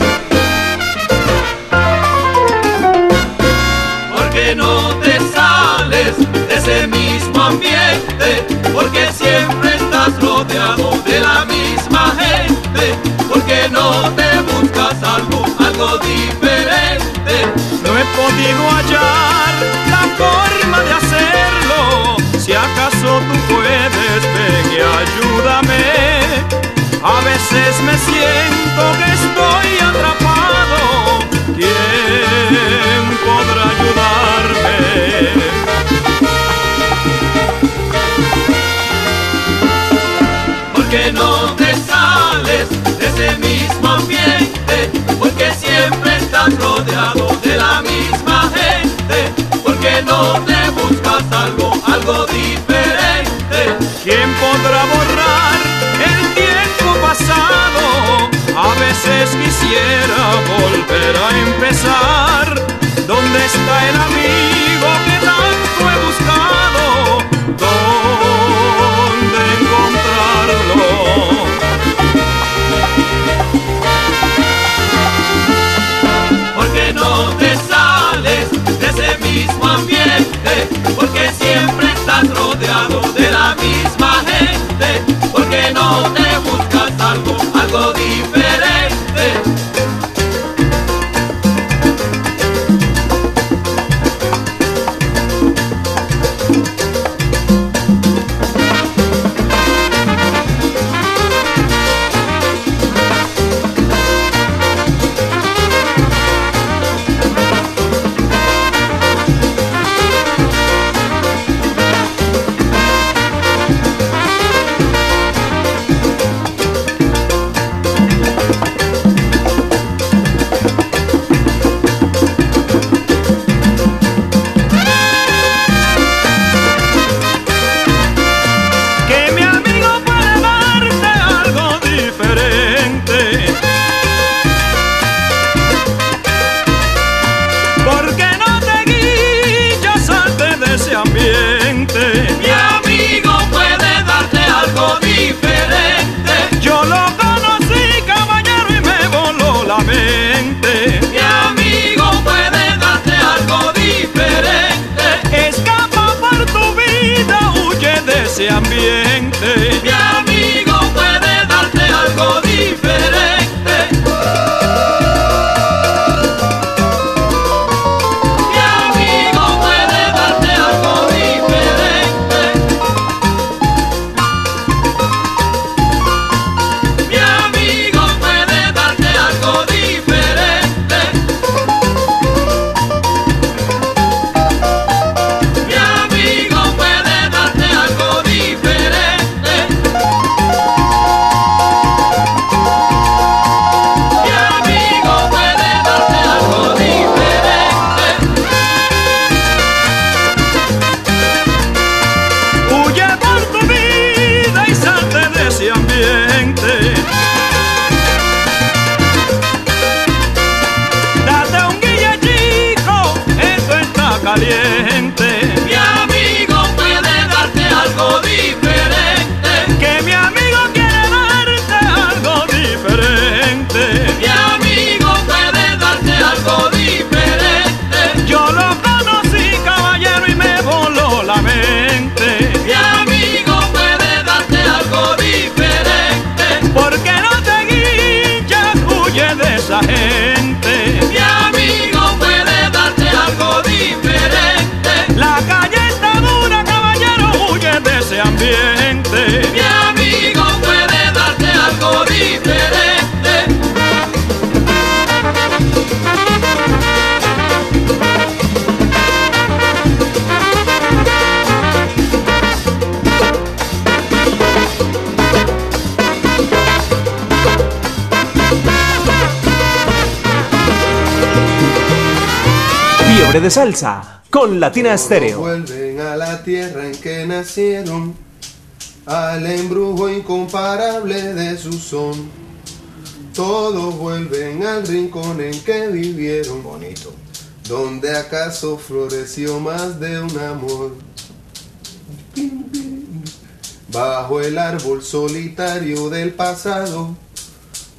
Porque siempre estás rodeado de la misma gente, porque no te buscas algo, algo diferente. No he podido hallar la forma de hacerlo. Si acaso tú puedes, ven y ayúdame. A veces me siento que estoy atrapado. ¿Quién podrá ayudarme? Porque siempre estás rodeado de la misma gente, porque no te buscas algo, algo diferente. ¿Quién podrá borrar el tiempo pasado? A veces quisiera volver a empezar. ¿Dónde está el amigo que Salsa con Latina Estéreo. Vuelven a la tierra en que nacieron, al embrujo incomparable de su son. Todos vuelven al rincón en que vivieron, bonito, donde acaso floreció más de un amor. Bajo el árbol solitario del pasado,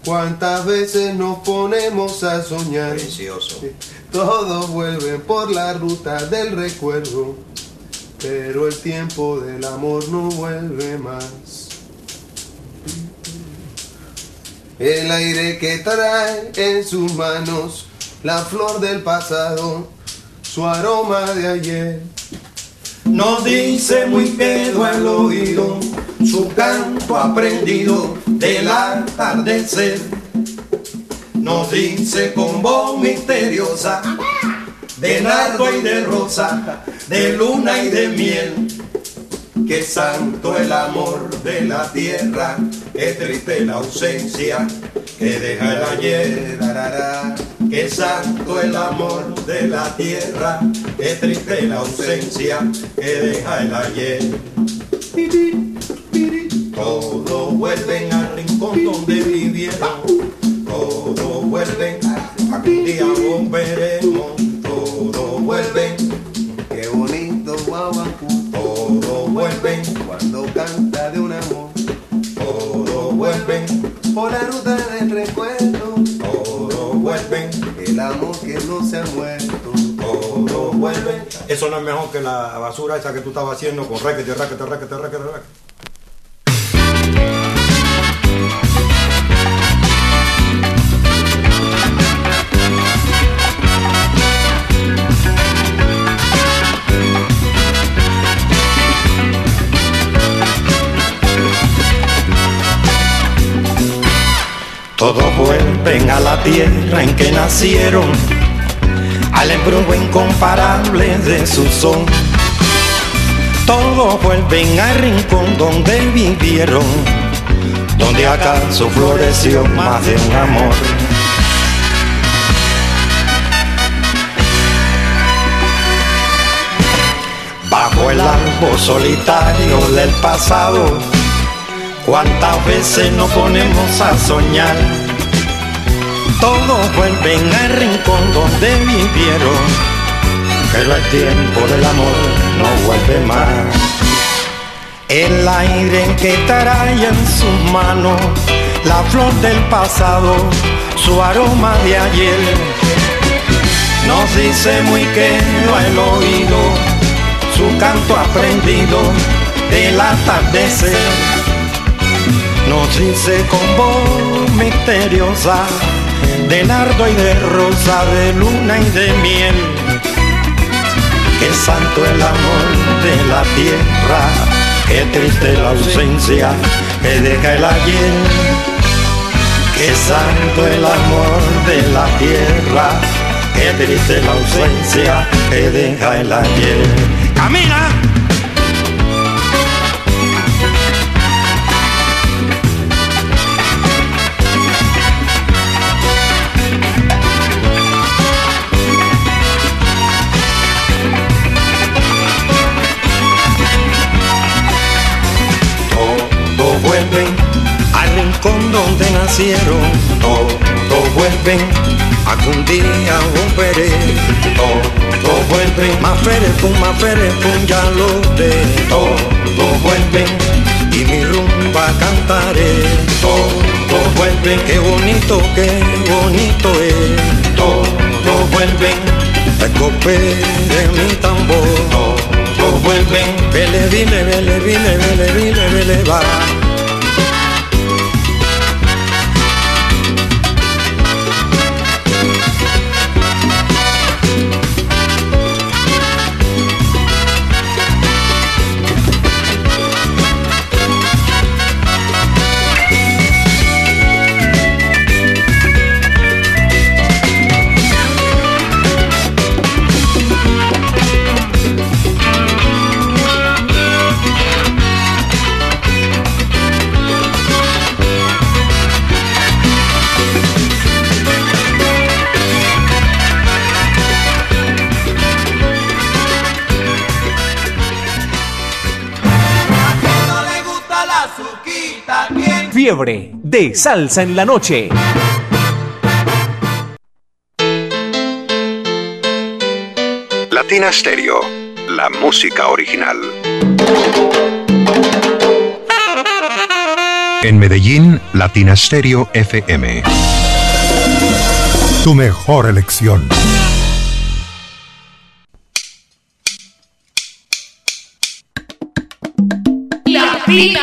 cuántas veces nos ponemos a soñar. Todos vuelven por la ruta del recuerdo, pero el tiempo del amor no vuelve más. El aire que trae en sus manos la flor del pasado, su aroma de ayer. Nos dice muy quedo al oído su canto aprendido del atardecer. Dice con voz misteriosa de nardo y de rosa, de luna y de miel. Que santo el amor de la tierra, que triste la ausencia que deja el ayer. Que santo el amor de la tierra, que triste la ausencia que deja el ayer. Todos vuelven por la ruta del recuerdo, todos vuelven, el amor que no se ha muerto, todos vuelven. Eso no es mejor que la basura esa que tú estabas haciendo con raquete, raquete, raquete, raquete, raquete. Todos vuelven a la tierra en que nacieron, al embrujo incomparable de su son. Todos vuelven al rincón donde vivieron, donde acaso floreció más de un amor. Bajo el árbol solitario del pasado, cuántas veces nos ponemos a soñar. Todos vuelven al rincón donde vivieron, pero el tiempo del amor no vuelve más. El aire que trae en sus manos la flor del pasado, su aroma de ayer, nos dice muy quedo al oído su canto aprendido del atardecer. Nos dice con voz misteriosa de nardo y de rosa, de luna y de miel. Que santo el amor de la tierra, que triste la ausencia que deja el ayer. Que santo el amor de la tierra, que triste la ausencia que deja el ayer. ¡Camina! Rincón donde nacieron. Todos vuelven a que un día volveré. Todos vuelven, más fere más fere ya lo de. Todos vuelven y mi rumba cantaré. Todos vuelven, qué bonito, qué bonito es. Todos vuelven, de mi tambor. Todos vuelven, vele, vile, vele, vile, vele, vile, vele, va. Fiebre de Salsa en la Noche. Latina Stereo, la música original. En Medellín, Latina Stereo FM. Tu mejor elección. Latina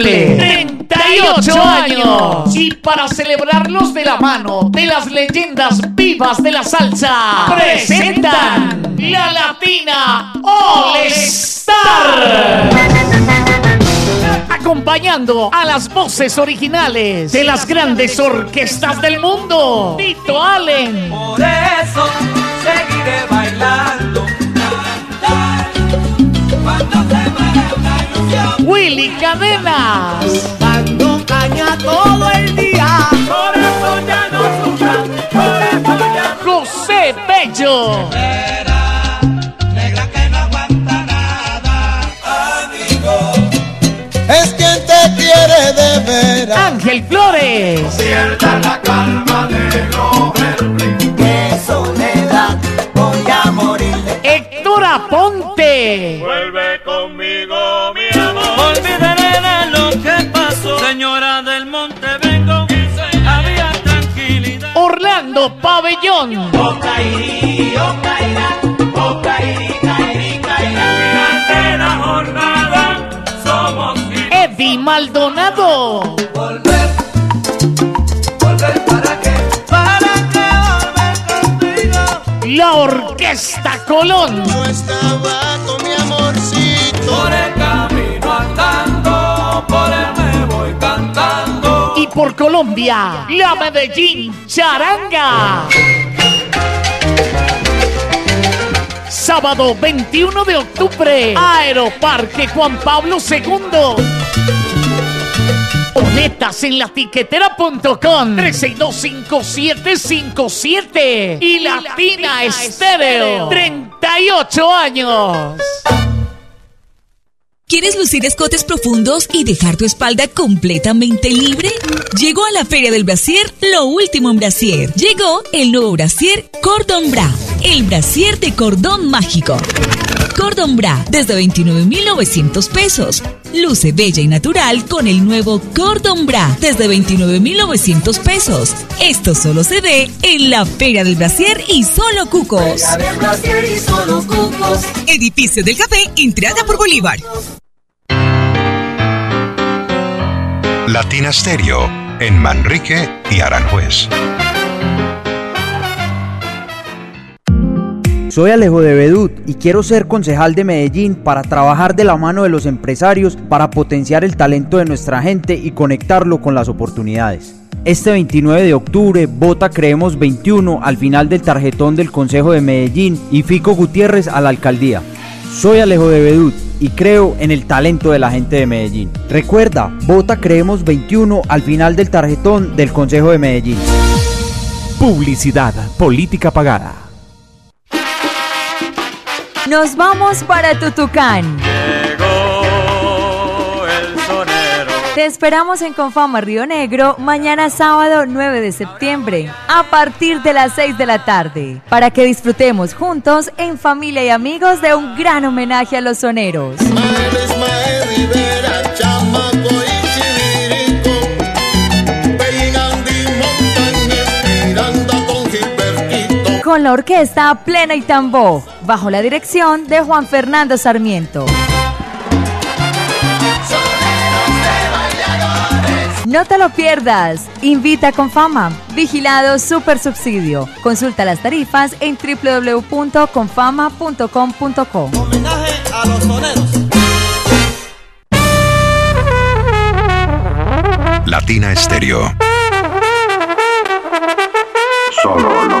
cumple. 38 años. y para celebrarlos de la mano de las leyendas vivas de la salsa presentan la Latina All Star. Acompañando a las voces originales de las grandes orquestas del mundo Tito Allen. Por eso seguiré bailando. Willy Cadenas Dando caña todo el día. Por eso ya no sufran. Por eso ya José Bello Es quien te quiere de veras. Ángel Flores Pierda la calma, negro verde. Qué soledad, voy a morir de Héctor Aponte Vuelve conmigo, libres. Eddie Maldonado Volver. Volver para qué? Para que volver contigo. La Orquesta Colón Yo estaba por Colombia la Medellín Charanga. Sábado 21 de octubre Aeroparque Juan Pablo II Boletas en latiquetera.com 3625757 y Latina Estéreo 38 años ¿Quieres lucir escotes profundos y dejar tu espalda completamente libre? Llegó a la Feria del Brasier lo último en Brasier. Llegó el nuevo Brasier Cordon Bra, el Brasier de cordón mágico. Cordon Bra desde 29,900 pesos. Luce bella y natural con el nuevo Cordon Bra desde 29,900 pesos. Esto solo se ve en la Feria del Brasier y solo cucos. de Brasil y solo cucos. Edificio del Café, entrada por Bolívar. Latina Stereo, en Manrique y Aranjuez. Soy Alejo de Bedut y quiero ser concejal de Medellín para trabajar de la mano de los empresarios para potenciar el talento de nuestra gente y conectarlo con las oportunidades. Este 29 de octubre vota Creemos 21 al final del tarjetón del Consejo de Medellín y Fico Gutiérrez a la alcaldía. Soy Alejo de Bedut y creo en el talento de la gente de Medellín. Recuerda, vota Creemos 21 al final del tarjetón del Consejo de Medellín. Publicidad, política pagada. Nos vamos para Tutucán. Llegó el sonero. Te esperamos en Confama Río Negro mañana sábado 9 de septiembre a partir de las 6 de la tarde para que disfrutemos juntos en familia y amigos de un gran homenaje a los soneros. Con la orquesta Plena y Tambó bajo la dirección de Juan Fernando Sarmiento. No te lo pierdas. Invita con fama. Vigilado Super Subsidio. Consulta las tarifas en www.confama.com.co. Homenaje a los soneros. Latina Stereo. Solo lo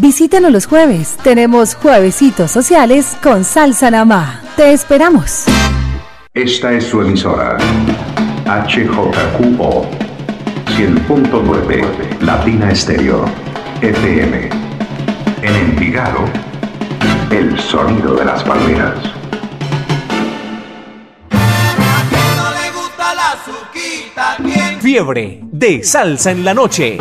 Visítanos los jueves. Tenemos juevesitos sociales con salsa namá. Te esperamos. Esta es su emisora. HJQO 100.9 Latina Estéreo FM. En Envigado, el sonido de las palmeras. Fiebre de salsa en la noche.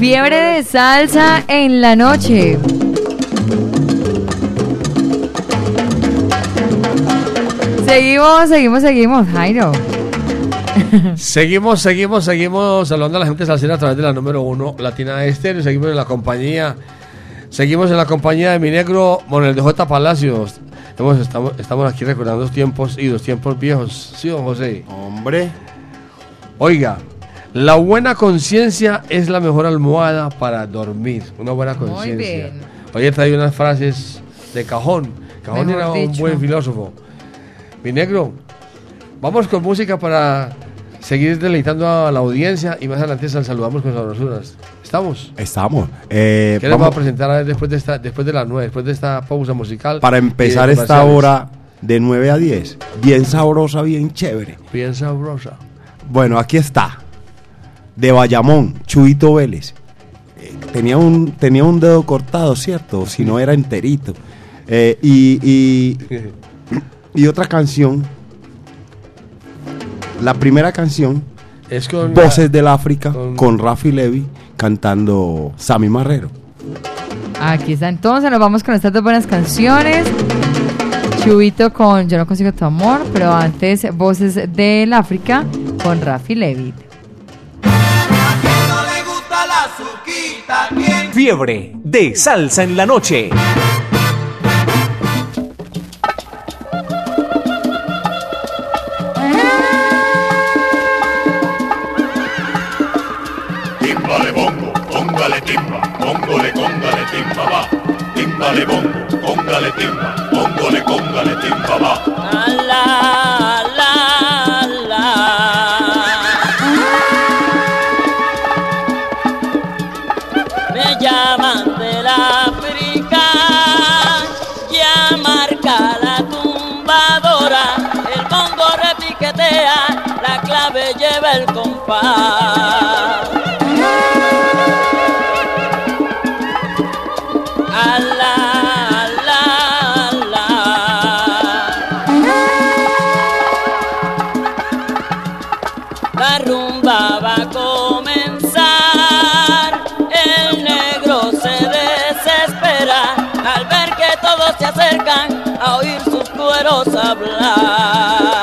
Fiebre de salsa en la noche. Seguimos, seguimos, seguimos, Jairo. (laughs) Seguimos, seguimos, seguimos saludando a la gente salsera a través de la número uno Latina Estéreo. Seguimos en la compañía. Seguimos en la compañía de mi negro Monel de J. Palacios. Hemos- estamos, estamos aquí recordando los tiempos y los tiempos viejos. ¿Sí, don José? Hombre. Oiga, la buena conciencia es la mejor almohada para dormir. Una buena conciencia. he traído unas frases de cajón. Cajón Mejor era un dicho. buen filósofo. Mi negro, vamos con música para seguir deleitando a la audiencia y más adelante sal- saludamos con sabrosuras. ¿Estamos? Estamos. Eh, ¿Qué les vamos- vamos a presentar a ver después de esta, después de las nueve, después de esta pausa musical? para empezar esta hora de 9 a 10. Bien sabrosa, bien chévere. Bien sabrosa. Bueno, aquí está. De Bayamón, Chuito Vélez. Eh, tenía, un, tenía un dedo cortado, ¿cierto? Si no era enterito. Eh, y, y, y otra canción. La primera canción. Es con. Voces del África con, Rafi Levy cantando Sammy Marrero. Aquí está. Entonces nos vamos con estas dos buenas canciones. Chubito con Yo no consigo tu amor, pero antes Voces del África con Rafi Levy. Fiebre de salsa en la noche. Timbale bongo, póngale timba, póngole, cóngale timba va. Timbale bongo, póngale timba, póngole, cóngale timba va. Me el compás. Alá, alá, alá. La rumba va a comenzar, el negro se desespera al ver que todos se acercan a oír sus cueros hablar.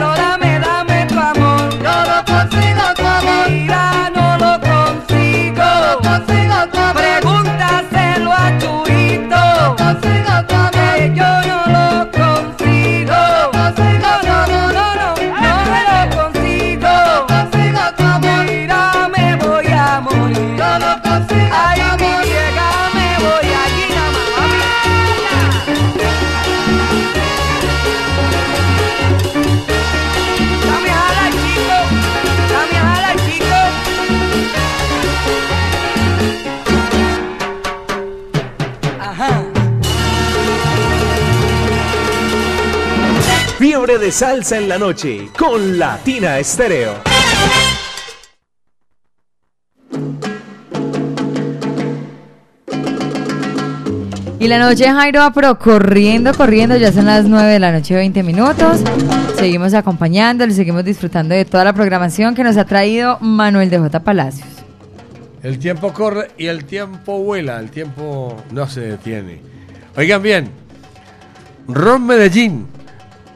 Dame, pero De salsa en la noche con Latina Estéreo. Y la noche Jairo va pero corriendo, corriendo, ya son las 9 de la noche, 20 minutos. Seguimos acompañándole, seguimos disfrutando de toda la programación que nos ha traído Manuel de J. Palacios. El tiempo corre y el tiempo vuela, el tiempo no se detiene. Oigan bien, Ron Medellín,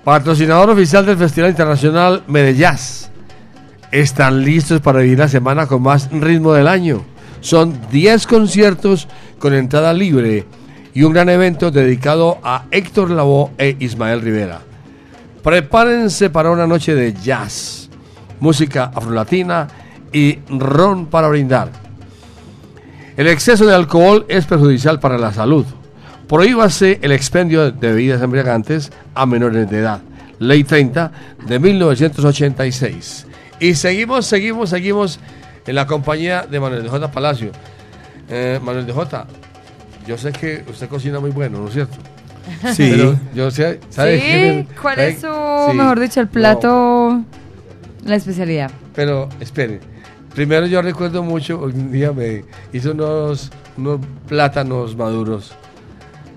patrocinador oficial del Festival Internacional Medellás, están listos para vivir la semana con más ritmo del año. Son 10 conciertos con entrada libre y un gran evento dedicado a Héctor Lavoe e Ismael Rivera. Prepárense para una noche de jazz, música afrolatina y ron para brindar. El exceso de alcohol es perjudicial para la salud. Prohíbase el expendio de bebidas embriagantes a menores de edad. Ley 30 de 1986. Y seguimos, seguimos, seguimos en la compañía de Manuel de J. Palacio. Eh, Manuel de J. Yo sé que usted cocina muy bueno, ¿no es cierto? Sí. Pero yo sé, ¿sabe Sí, qué? ¿cuál ¿sabe? es su, Sí. mejor dicho, el plato, la especialidad? Pero espere, primero yo recuerdo mucho, un día me hizo unos, unos plátanos maduros,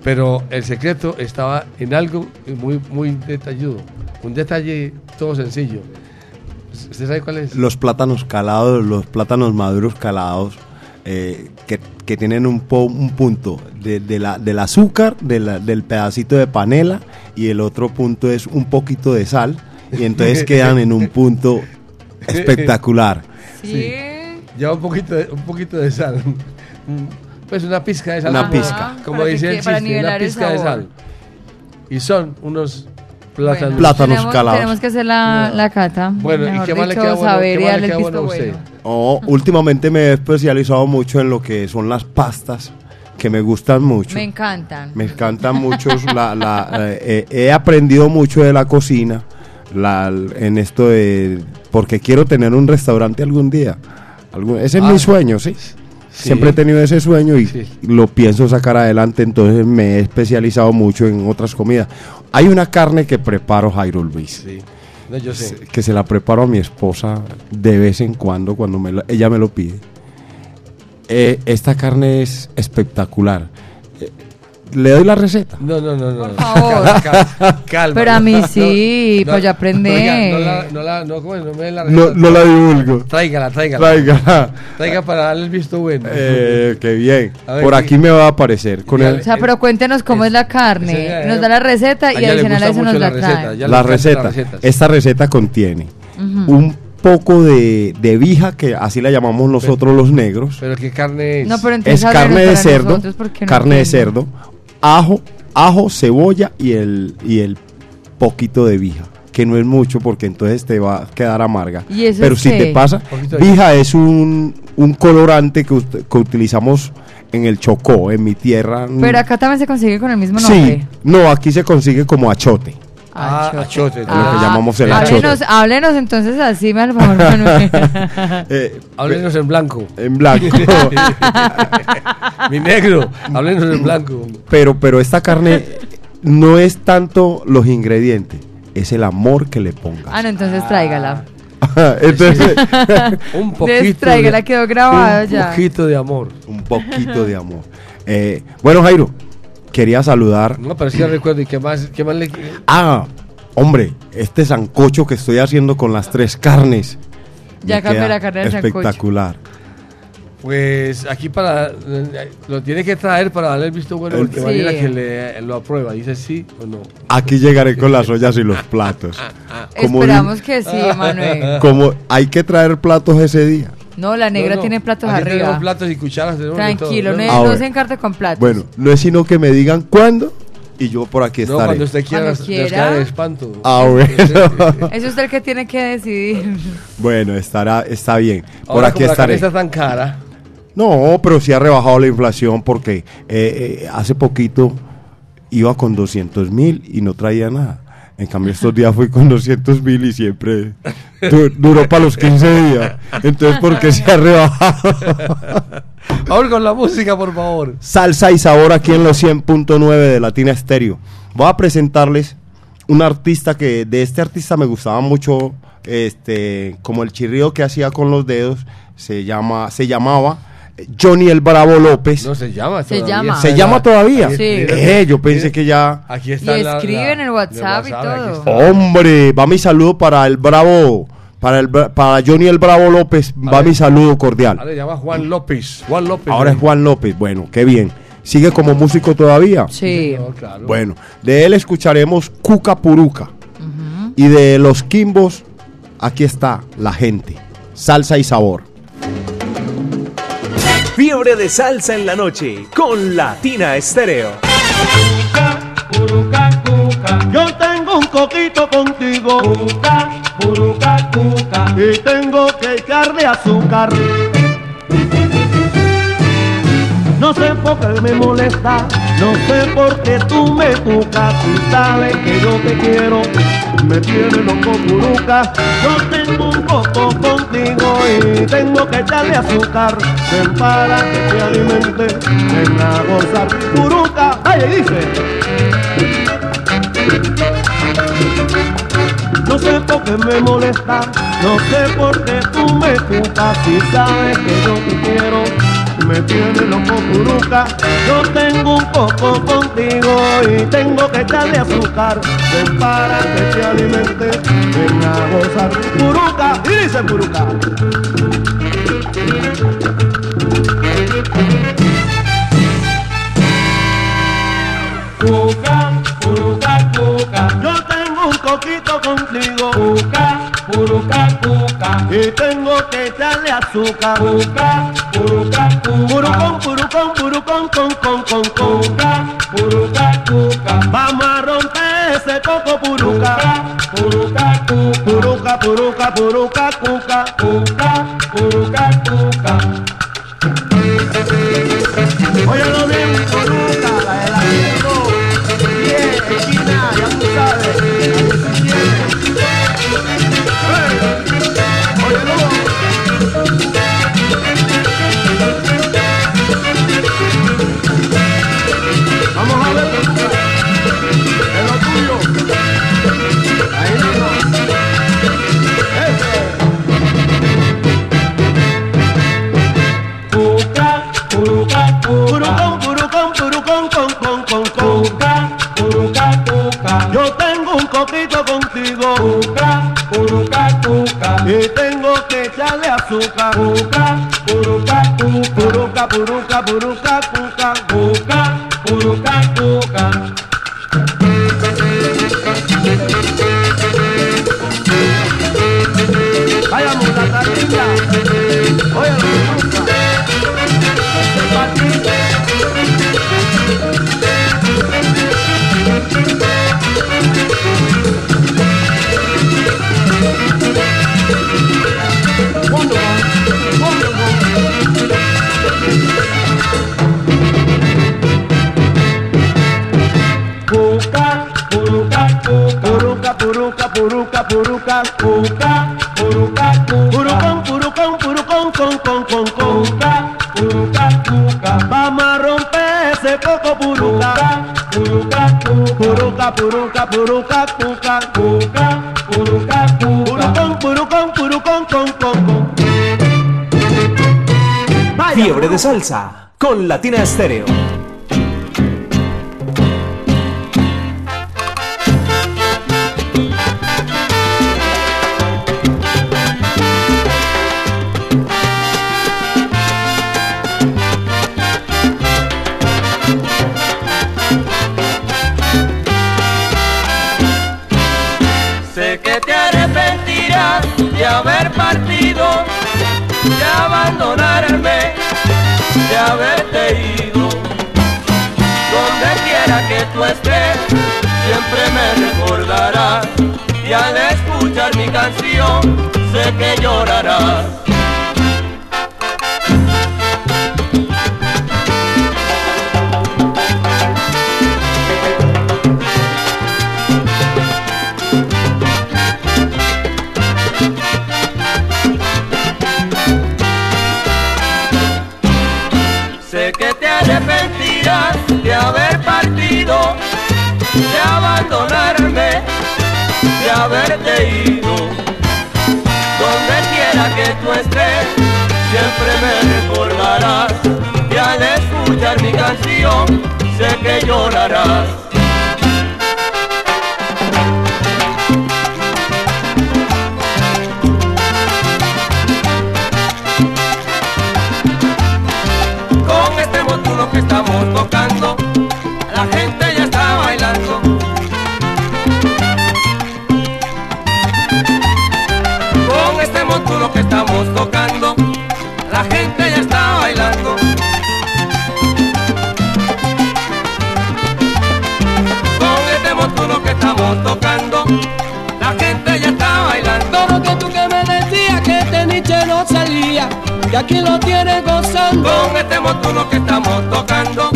pero el secreto estaba en algo muy, muy detalludo, un detalle todo sencillo. ¿Usted sabe cuál es? Los plátanos calados, los plátanos maduros calados, eh, que, que tienen un, po- un punto de, de la, del azúcar, de la- del pedacito de panela, y el otro punto es un poquito de sal, y entonces (laughs) quedan en un punto (laughs) espectacular. Sí. Lleva un poquito de, un poquito de sal. Pues una pizca de sal. Una pizca. Como que dice el chiste, una pizca de sal. Y son unos plátanos. Plátanos tenemos, calados. Tenemos que hacer la, la cata. Bueno, ¿y Mejor qué más le queda bueno? saber ¿Qué y más le queda bueno a usted? bueno. Oh, últimamente me he especializado mucho en lo que son las pastas, que me gustan mucho. Me encantan. Me encantan mucho. la- la, eh, eh, he aprendido mucho de la cocina la- en esto de. Porque quiero tener un restaurante algún día. Algún- ese es Ah. mi sueño, ¿sí? Siempre he tenido ese sueño y lo pienso sacar adelante. Entonces me he especializado mucho en otras comidas. Hay una carne que preparo, Jairo Luis. No, yo sé. Que se la preparo a mi esposa de vez en cuando, cuando me lo- ella me lo pide. Eh, esta carne es espectacular. Eh, ¿Le doy la receta? No, no, no, no. Por favor. Calma. Pero a mí no, sí, pues ya aprender. Oiga, no la, no la, no, ¿cómo es? no me dé la No, receta. no la divulgo. Tráigala, tráigala. Tráigala. Traiga para darle el visto bueno. Eh, qué bien. Ver, Por aquí me va a aparecer. Con el, O sea, pero cuéntenos cómo es la carne. ese- Nos da la receta y adicional a eso nos la la receta, trae. le la receta. las recetas. Esta receta contiene un poco de, de vija, que así la llamamos nosotros los negros. Pero qué carne es. No, pero es carne de cerdo, nosotros, no carne de cerdo, ajo, ajo, cebolla y el, y el poquito de vija. que no es mucho porque entonces te va a quedar amarga. ¿Y eso Pero si qué? te pasa, Vija es un, un colorante que, que utilizamos en el Chocó, en mi tierra. Pero acá también se consigue con el mismo sí, nombre. no, aquí se consigue como achote. Ah, achote. lo que llamamos el háblenos, háblenos entonces así, me por favor. (laughs) Eh, Háblenos en blanco. En blanco. (laughs) Mi negro, háblenos en blanco. Pero, pero esta carne no es tanto los ingredientes, es el amor que le ponga. Ah, no, entonces tráigala. (laughs) Entonces, un poquito Tráigala, quedó grabado ya. Un poquito de amor. Un poquito de amor. Eh, bueno, Jairo, quería saludar. No, pero sí recuerdo. ¿Y qué más, qué más le.? Ah, hombre, este sancocho que estoy haciendo con las tres carnes. Ya cambié la carne del sancocho. Espectacular. Pues aquí para. Lo tiene que traer para darle el visto bueno, porque Sí. Que le, lo aprueba. Dice sí o no. Aquí llegaré con las ollas y los platos. (laughs) Como Esperamos que sí, (laughs) Manuel. Como hay que traer platos ese día. No, la negra No, no. tiene platos Aquí arriba. tenemos platos y cucharas. de Tranquilo, todo, no, se encarte con platos. Bueno, no es sino que me digan cuándo y yo por aquí No, estaré. cuando usted quiera, Cuando de espanto. Ah, bueno. (laughs) Es usted el que tiene que decidir. bueno, estará, está bien. Por aquí la estaré. está tan cara. No, pero sí ha rebajado la inflación porque eh, eh, hace poquito iba con 200 mil y no traía nada. En cambio, estos días fui con 200 mil y siempre du- duró para los 15 días. Entonces, ¿por qué se ha rebajado? (laughs) Vamos con la música, por favor. Salsa y sabor aquí en los 100.9 de Latina Estéreo. Voy a presentarles un artista que de este artista me gustaba mucho, este, como el chirrido que hacía con los dedos, se llama, se llamaba Johnny el Bravo López. No se llama Se todavía. llama. ¿Se llama todavía? Sí. Eh, yo pensé que ya. Aquí Y está la- escribe la- en el WhatsApp y todo. Hombre, va mi saludo para el Bravo, para el para Johnny el Bravo López, va mi saludo cordial. Se llama Juan López. Juan López. Ahora es Juan López, bueno, qué bien. ¿Sigue como músico todavía? Sí. No, claro. Bueno, de él escucharemos Cuca Puruca. Y de los Quimbos, aquí está la gente. Salsa y sabor. Fiebre de salsa en la noche con Latina Estéreo. Yo tengo un coquito contigo. Y tengo que echarle azúcar. No sé por qué me molesta, no sé por qué tú me cucas. Si sabes que yo te quiero, me tiene loco puruca. Yo tengo un coco contigo y tengo que echarle azúcar. Ven para que te alimente, ven a gozar. Puruca, vaya y dice. No sé por qué me molesta, no sé por qué tú me cucas. Si sabes que yo te quiero, me tiene loco puruca. Yo tengo un poco contigo y tengo que echarle azúcar. Ven para que te alimente, ven a gozar. Puruca, y dice puruca. Cuca, puruca, cuca. Yo tengo un coquito contigo. Cuca, puruca, cuca. Y tengo que echarle azúcar. Cuca, puruca, cuca. Purucón, purucón, purucón, con, con, con, con. Cuca, puruca, cuca. Vamos a romper ese coco puruca. Cuca. Puruca, puruca, puruca, cuca. Cuca, puruca, cuca. Óyelo bien, puruca, la de la echarle azúcar. Cuca, puruca, cuca. Puruca, puruca, puruca, puruca, puruca, puruca, puca, puca, puruca, purucón, purucón, purucón, con, con, con. Fiebre de salsa con Latina Estéreo. Canción, sé que llorarás. Llorarás. Aquí lo tienes gozando. Con este montuno que estamos tocando,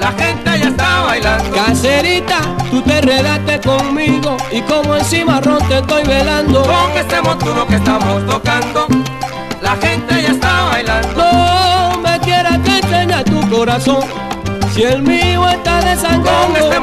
la gente ya está bailando. Caserita, tú te redaste conmigo y como encima te estoy velando. Con este montuno que estamos tocando, la gente ya está bailando. No me quieras que enseñar tu corazón, si el mío está desangrando.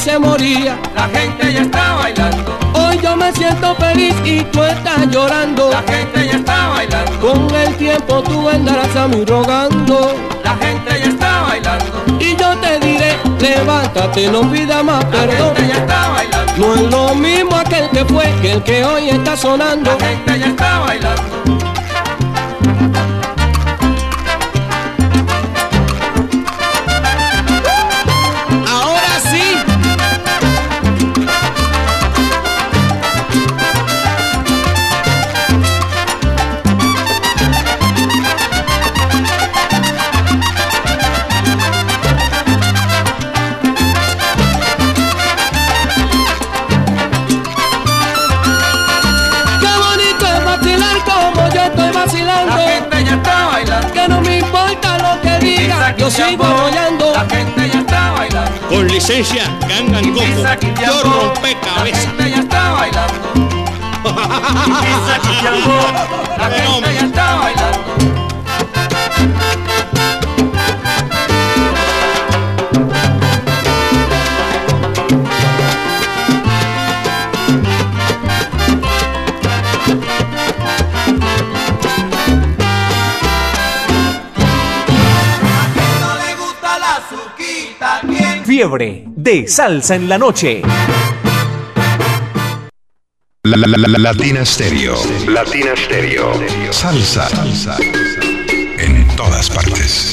Se moría. La gente ya está bailando. Hoy yo me siento feliz y tú estás llorando. La gente ya está bailando. Con el tiempo tú andarás a mí rogando. La gente ya está bailando. Y yo te diré, levántate, no pida más perdón. gente ya está bailando. No es lo mismo aquel que fue que el que hoy está sonando. La gente ya está bailando. Que lo que diga, yo apoyando. La gente ya está bailando. Gangan (laughs) coco. Esa chichambó, la gente ya está bailando. De salsa en la noche. La, la, la, la- Latina Stereo. Latina Stereo. Salsa. Salsa. En todas partes.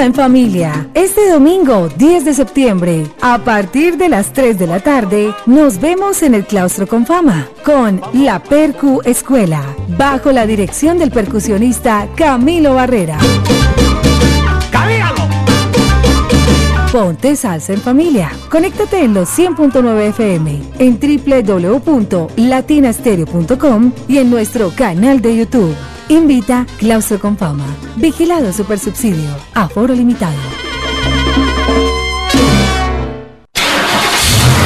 En familia. Este domingo 10 de septiembre, a partir de las 3 de la tarde, nos vemos en el Claustro con Fama con la Percu Escuela, bajo la dirección del percusionista Camilo Barrera. Ponte salsa en familia. Conéctate en los 100.9 FM, en www.latinastereo.com y en nuestro canal de YouTube. Invita Claustro con Fama. Vigilado Supersubsidio. Aforo limitado.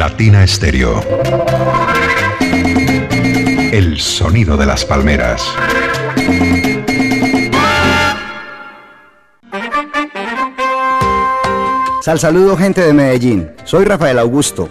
Latina Stereo. El sonido de las palmeras. Sal saludo gente de Medellín. Soy Rafael Augusto,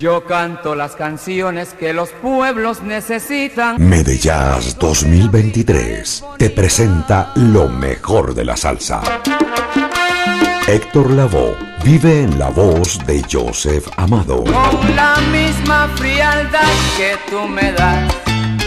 Yo canto las canciones que los pueblos necesitan. Medellas 2023 te presenta lo mejor de la salsa. Héctor Lavoe vive en la voz de Joseph Amado, Con la misma frialdad que tú me das.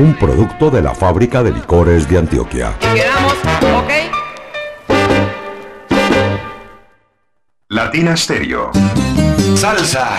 un producto de la fábrica de licores de Antioquia. Quedamos, ¿ok? Latina Stereo. Salsa.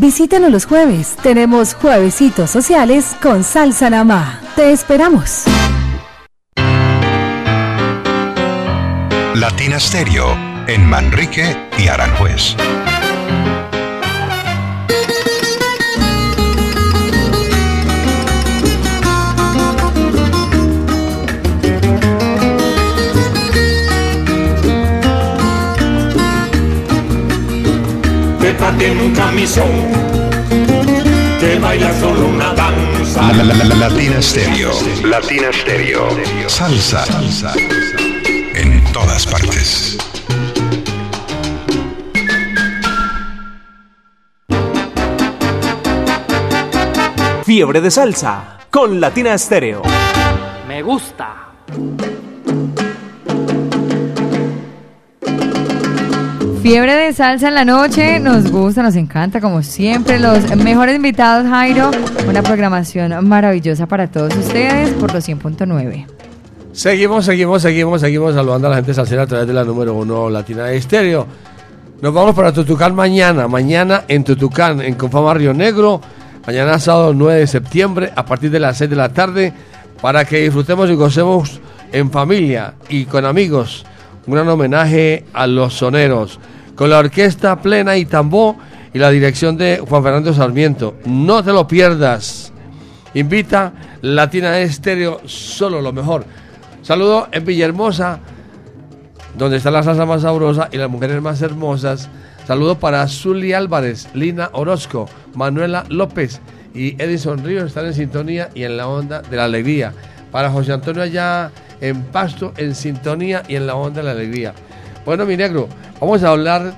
Visítanos los jueves. Tenemos juevesitos sociales con Salsa Namá. Te esperamos. Latina Stereo en Manrique y Aranjuez. Pepa tiene un camisón que baila solo una danza. La- la- la- la- Latina Stereo. Latina Stereo. Salsa. En todas partes. Fiebre de salsa con Latina Stereo. Me gusta. Fiebre de salsa en la noche, nos gusta, nos encanta, como siempre. Los mejores invitados, Jairo. Una programación maravillosa para todos ustedes por los 100.9. Seguimos, seguimos, seguimos, seguimos saludando a la gente salsera a través de la número uno Latina Estéreo. Nos vamos para Tutucán mañana, mañana en Tutucán, en Confama Río Negro, mañana sábado 9 de septiembre a partir de las 6 de la tarde, para que disfrutemos y gocemos en familia y con amigos. Un gran homenaje a los soneros, con la orquesta plena y tambor y la dirección de Juan Fernando Sarmiento. No te lo pierdas. Invita Latina Estéreo, solo lo mejor. Saludo en Villahermosa, donde está la salsa más sabrosa y las mujeres más hermosas. Saludo para Zully Álvarez, Lina Orozco, Manuela López y Edison Ríos están en sintonía y en la onda de la alegría. Para José Antonio allá en Pasto, en sintonía y en la onda de la alegría. Bueno, mi negro, vamos a hablar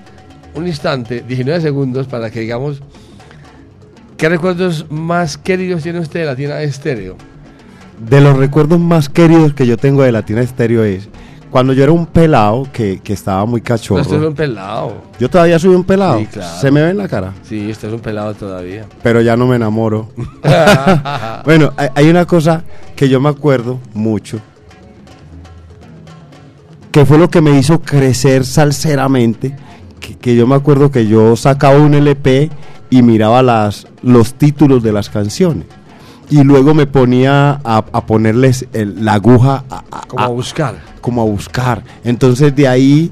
un instante, 19 segundos, para que digamos qué recuerdos más queridos tiene usted de Latina Estéreo. De los recuerdos más queridos que yo tengo de Latina Estéreo es cuando yo era un pelado que, que estaba muy cachorro. Usted es un pelado. Yo todavía soy un pelado. Sí, claro. Se me ve en la cara. Sí, usted es un pelado todavía. Pero ya no me enamoro. (laughs) (laughs) bueno, hay, hay una cosa que yo me acuerdo mucho. Que fue lo que me hizo crecer salseramente. Que, que yo me acuerdo que yo sacaba un LP y miraba las, los títulos de las canciones. Y luego me ponía a, a ponerles el- la aguja a, a- Como a buscar. como a buscar. Entonces de ahí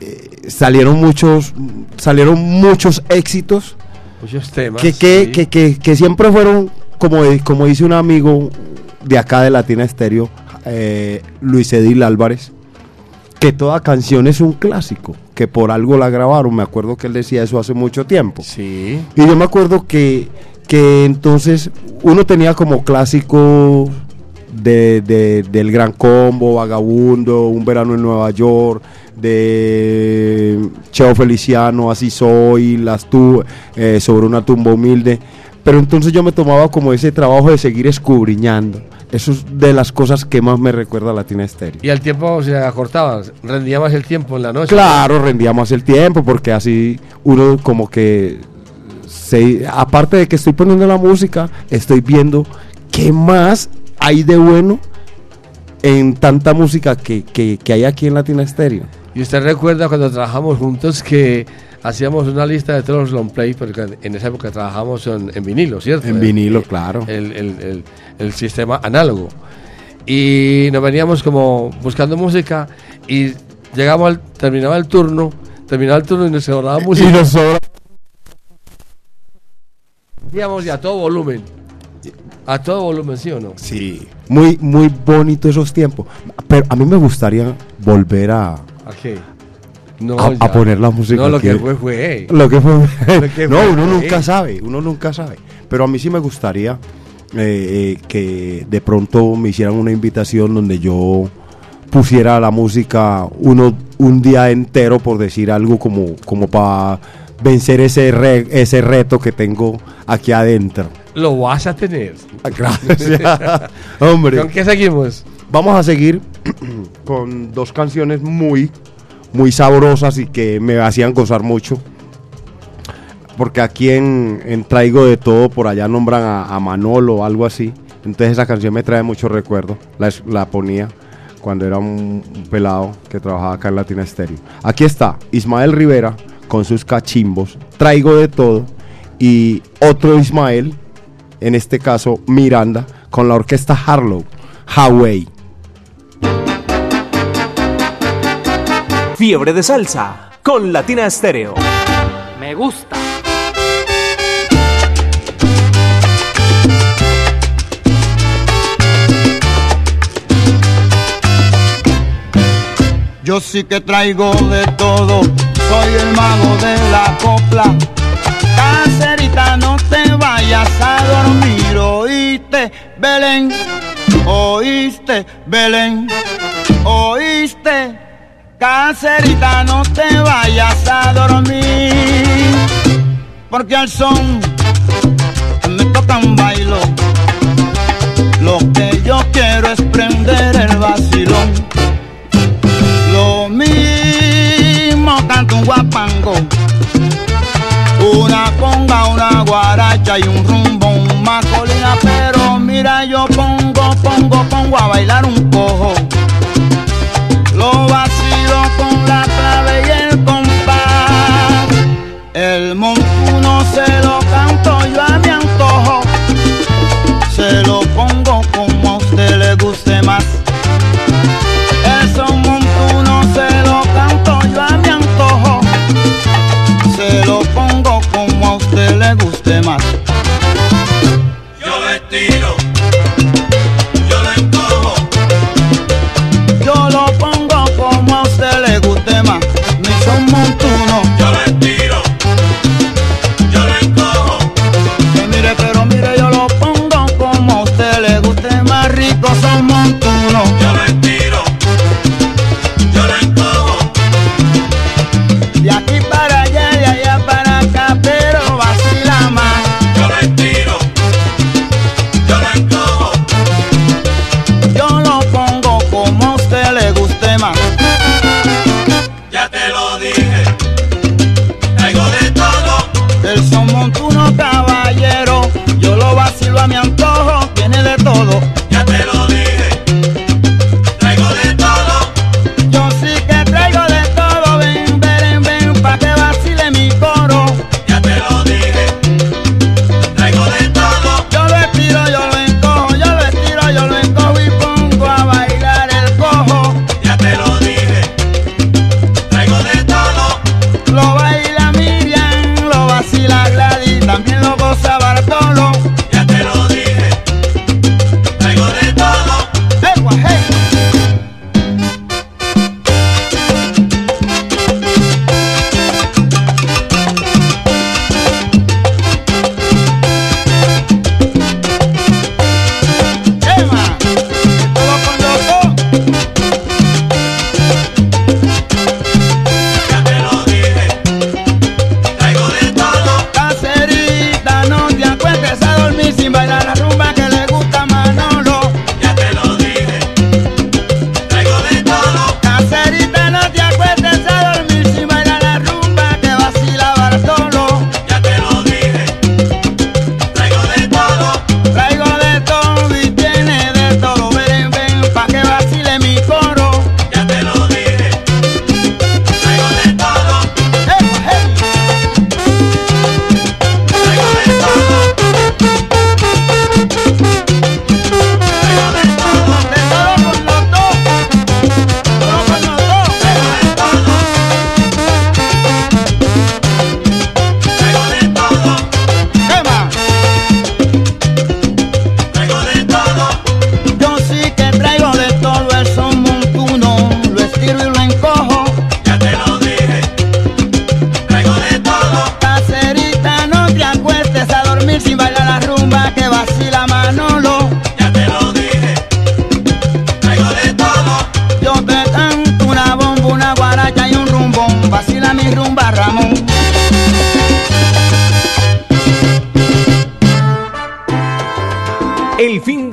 eh, salieron muchos salieron muchos éxitos Muchos temas. que, que, sí. que, que, siempre fueron, como, como dice un amigo de acá de Latina Estéreo, eh, Luis Edil Álvarez, que toda canción es un clásico, que por algo la grabaron. Me acuerdo que él decía eso hace mucho tiempo. Sí. Y yo me acuerdo que, que entonces uno tenía como clásico de, de- del Gran Combo, Vagabundo, Un Verano en Nueva York, de Cheo Feliciano, Así Soy, las tu, eh, sobre una tumba humilde. Pero entonces yo me tomaba como ese trabajo de seguir escudriñando. Eso es de las cosas que más me recuerda a Latina Estéreo. Y el tiempo se acortaba, rendía más el tiempo en la noche. Claro, rendía más el tiempo porque así uno como que se, aparte de que estoy poniendo la música, estoy viendo qué más hay de bueno en tanta música que, que- que hay aquí en Latina Estéreo. Y usted recuerda cuando trabajamos juntos que hacíamos una lista de todos los long play, porque en esa época trabajamos en, en vinilo, ¿cierto? En vinilo, el- claro. El, el- el- sistema análogo. Y nos veníamos como buscando música y llegamos al, terminaba el turno, terminaba el turno y nos sobraba música. nos sobra- Íbamos y a todo volumen. A todo volumen, ¿sí o no? Sí. Muy, muy bonito esos tiempos. Pero a mí me gustaría volver a, ¿A qué? No, a, poner la música. No, lo que fue fue. Lo que fue. Lo que no, fue, uno nunca sabe, uno nunca sabe. Pero a mí sí me gustaría eh, eh, que de pronto me hicieran una invitación donde yo pusiera la música uno un día entero por decir algo como como para vencer ese re- ese reto que tengo aquí adentro. Lo vas a tener. Gracias. (laughs) Hombre. ¿Con qué seguimos? Vamos a seguir (clears throat) con dos canciones muy, muy sabrosas y que me hacían gozar mucho. Porque aquí en, Traigo de Todo, por allá nombran a, a Manolo o algo así. Entonces esa canción me trae mucho recuerdo. La, la ponía cuando era un, un pelado que trabajaba acá en Latina Stereo. Aquí está Ismael Rivera con sus cachimbos. Traigo de Todo. Y otro Ismael, en este caso Miranda, con la orquesta Harlow. Hawaii. Fiebre de Salsa con Latina Estéreo. Me gusta. Yo sí que traigo de todo, soy el mago de la copla. Cacerita, no te vayas a dormir, oíste, Belén, oíste, Belén, oíste. Caserita, no te vayas a dormir, porque al son me tocan bailo. Lo que yo quiero es prender el vacilón. Lo mismo canto un guapango, una conga, una guaracha y un rumbo, un macolina. Pero mira, yo pongo, pongo, pongo a bailar un Los amores.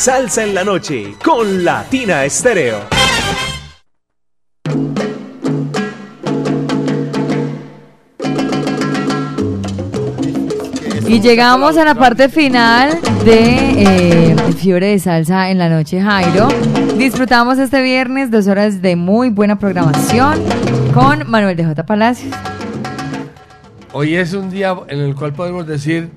Salsa en la noche con Latina Estéreo. Y llegamos a la parte final de eh, Fiebre de Salsa en la noche, Jairo. Disfrutamos este viernes dos horas de muy buena programación con Manuel de J. Palacios. Hoy es un día en el cual podemos decir,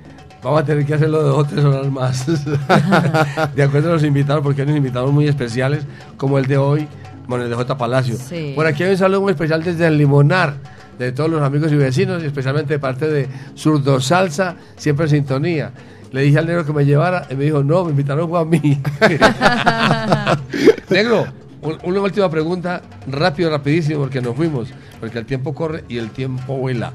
vamos a tener que hacerlo dos o tres horas más. (laughs) de acuerdo a los invitados, porque hay unos invitados muy especiales, como el de hoy, Manuel de J. Palacio. Sí. Por aquí hay un saludo muy especial desde el Limonar, de todos los amigos y vecinos, y especialmente de parte de Zurdo Salsa, siempre en sintonía. Le dije al negro que me llevara, y me dijo, no, me invitaron a mí. (laughs) negro, un- una última pregunta, rápido, rapidísimo, porque nos fuimos, porque el tiempo corre y el tiempo vuela.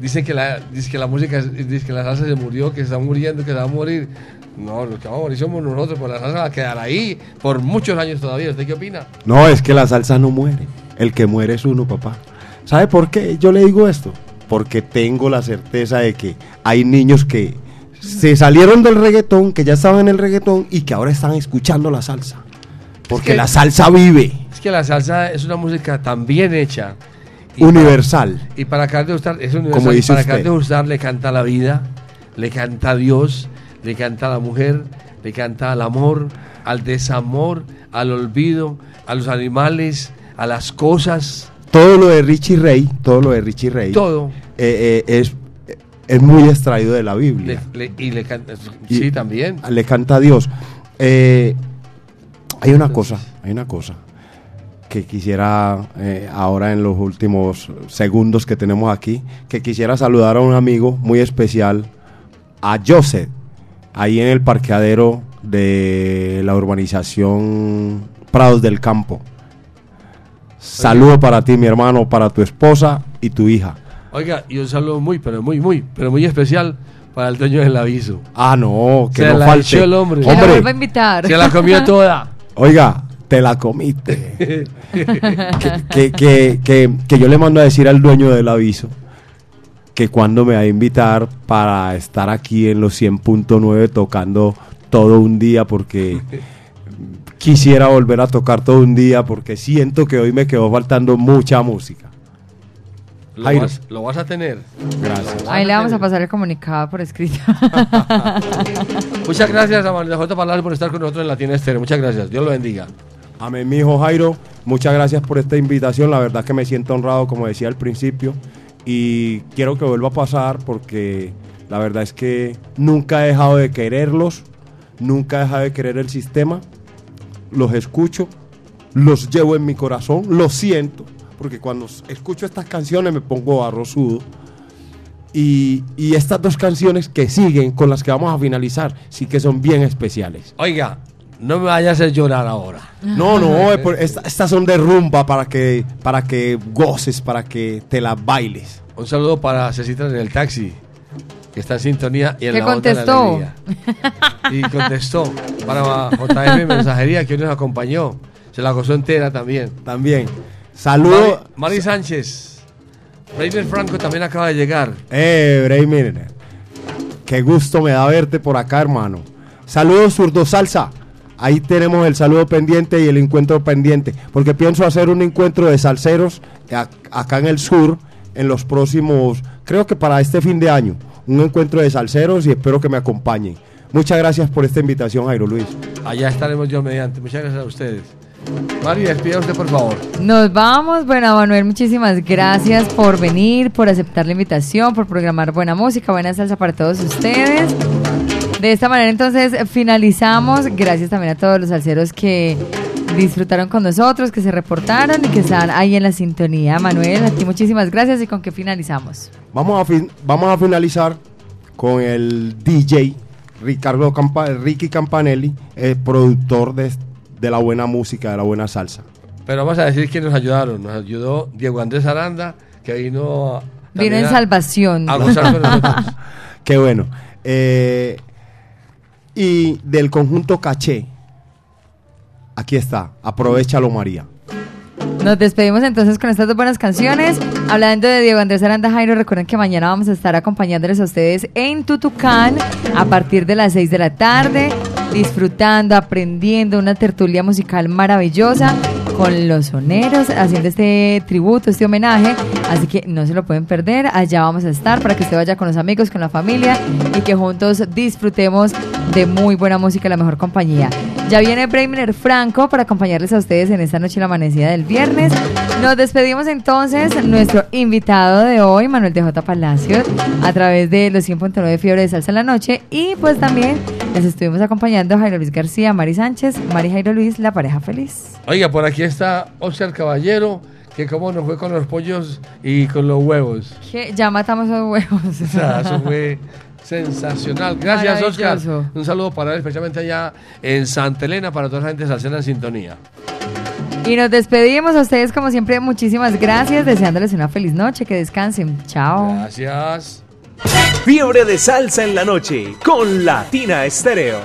Dicen que la, dice que la música, es- dice que la salsa se murió, que se está muriendo, que se va a morir. No, los que vamos a morir somos nosotros, pues la salsa va a quedar ahí por muchos años todavía. ¿Usted qué opina? No, es que la salsa no muere. El que muere es uno, papá. ¿Sabe por qué yo le digo esto? Porque tengo la certeza de que hay niños que se salieron del reggaetón, que ya estaban en el reggaetón y que ahora están escuchando la salsa. Porque que- la salsa vive. Es que la salsa es una música tan bien hecha. Universal. para- y para acabar de gustar, es universal. Como dice para de gustar le canta la vida, le canta a Dios, le canta a la mujer, le canta al amor, al desamor, al olvido, a los animales, a las cosas. Todo lo de Richie Ray, todo lo de Richie Ray. Todo. eh, eh, es, es muy extraído de la Biblia. Le- le- y le canta. Y Sí, también. Le canta a Dios. Eh, hay una cosa, hay una cosa que quisiera eh, ahora en los últimos segundos que tenemos aquí, que quisiera saludar a un amigo muy especial, a Joseph, ahí en el parqueadero de la urbanización Prados del Campo. Saludo para ti, mi hermano, para tu esposa y tu hija. Oiga, y un saludo muy, pero muy, muy, pero muy especial para el dueño del aviso. Ah, no, que Se no la falte. el hombre. Hombre, vuelva a invitar. Se la comió toda. Oiga, te la comiste. que, que, que, que yo le mando a decir al dueño del aviso que cuando me va a invitar para estar aquí en los 100.9 tocando todo un día porque quisiera volver a tocar todo un día porque siento que hoy me quedó faltando mucha música. Lo Jairo. vas, lo vas a tener. Gracias. Ahí le vamos a pasar el comunicado por escrito. (laughs) Muchas gracias a Manuel J. Palacio por estar con nosotros en Latina Estéreo. Muchas gracias. Dios lo bendiga. Amén, mi hijo Jairo. Muchas gracias por esta invitación. La verdad que me siento honrado, como decía al principio. Y quiero que vuelva a pasar porque la verdad es que nunca he dejado de quererlos. Nunca he dejado de querer el sistema. Los escucho. Los llevo en mi corazón. Los siento. Porque cuando escucho estas canciones me pongo arrozudo. Y, y estas dos canciones que siguen, con las que vamos a finalizar, sí que son bien especiales. Oiga, no me vayas a hacer llorar ahora. No, no, es por- esta- estas son de rumba para que, para que goces, para que te las bailes. Un saludo para Cecita en el taxi, que está en sintonía y en ¿Qué la onda de la contestó? alegría. Y contestó para JM Mensajería, que hoy nos acompañó. Se la gozó entera también. También. Saludo. Mari, Mari Sánchez. Rainer Franco también acaba de llegar. Eh, Breimir, qué gusto me da verte por acá, hermano. Saludos, Zurdo Salsa. Ahí tenemos el saludo pendiente y el encuentro pendiente. Porque pienso hacer un encuentro de salseros ac- acá en el sur en los próximos, creo que para este fin de año. Un encuentro de salseros y espero que me acompañen. Muchas gracias por esta invitación, Jairo Luis. Allá estaremos yo mediante. Muchas gracias a ustedes. Mari, despida usted, por favor. Nos vamos. Bueno, Manuel, muchísimas gracias por venir, por aceptar la invitación, por programar buena música, buena salsa para todos ustedes. De esta manera, entonces, finalizamos. Gracias también a todos los salseros que disfrutaron con nosotros, que se reportaron y que están ahí en la sintonía. Manuel, a ti muchísimas gracias y con qué finalizamos. Vamos a, fin- vamos a finalizar con el DJ Ricardo Campa- Ricky Campanelli, el productor de, de la buena música, de la buena salsa. Pero vamos a decir que nos ayudaron. Nos ayudó Diego Andrés Aranda, que vino. a- Vino en a- salvación. A gozar con nosotros. (laughs) Qué bueno. Eh, y del conjunto Caché, aquí está, aprovechalo María. Nos despedimos entonces con estas dos buenas canciones. Hablando de Diego Andrés Aranda Jairo, recuerden que mañana vamos a estar acompañándoles a ustedes en Tutucán a partir de las 6 de la tarde, disfrutando, aprendiendo una tertulia musical maravillosa con los soneros, haciendo este tributo, este homenaje. Así que no se lo pueden perder. Allá vamos a estar para que usted vaya con los amigos, con la familia y que juntos disfrutemos de muy buena música y la mejor compañía. Ya viene Bremer Franco para acompañarles a ustedes en esta noche la amanecida del viernes. Nos despedimos entonces. Nuestro invitado de hoy, Manuel de J. Palacios, a través de los 100.9 Fiebre de Salsa en la Noche. Y pues también les estuvimos acompañando Jairo Luis García, Mari Sánchez, Mari Jairo Luis, la pareja feliz. Oiga, por aquí está Oscar Caballero, que como nos fue con los pollos y con los huevos. Que ya matamos los huevos. (laughs) O sea, eso fue (laughs) sensacional. Gracias, Oscar. Un saludo para él, especialmente allá en Santa Elena, para toda la gente salsera en sintonía. Y nos despedimos a ustedes como siempre. Muchísimas gracias, deseándoles una feliz noche, que descansen. Chao. Gracias. Fiebre de salsa en la noche con Latina Estéreo.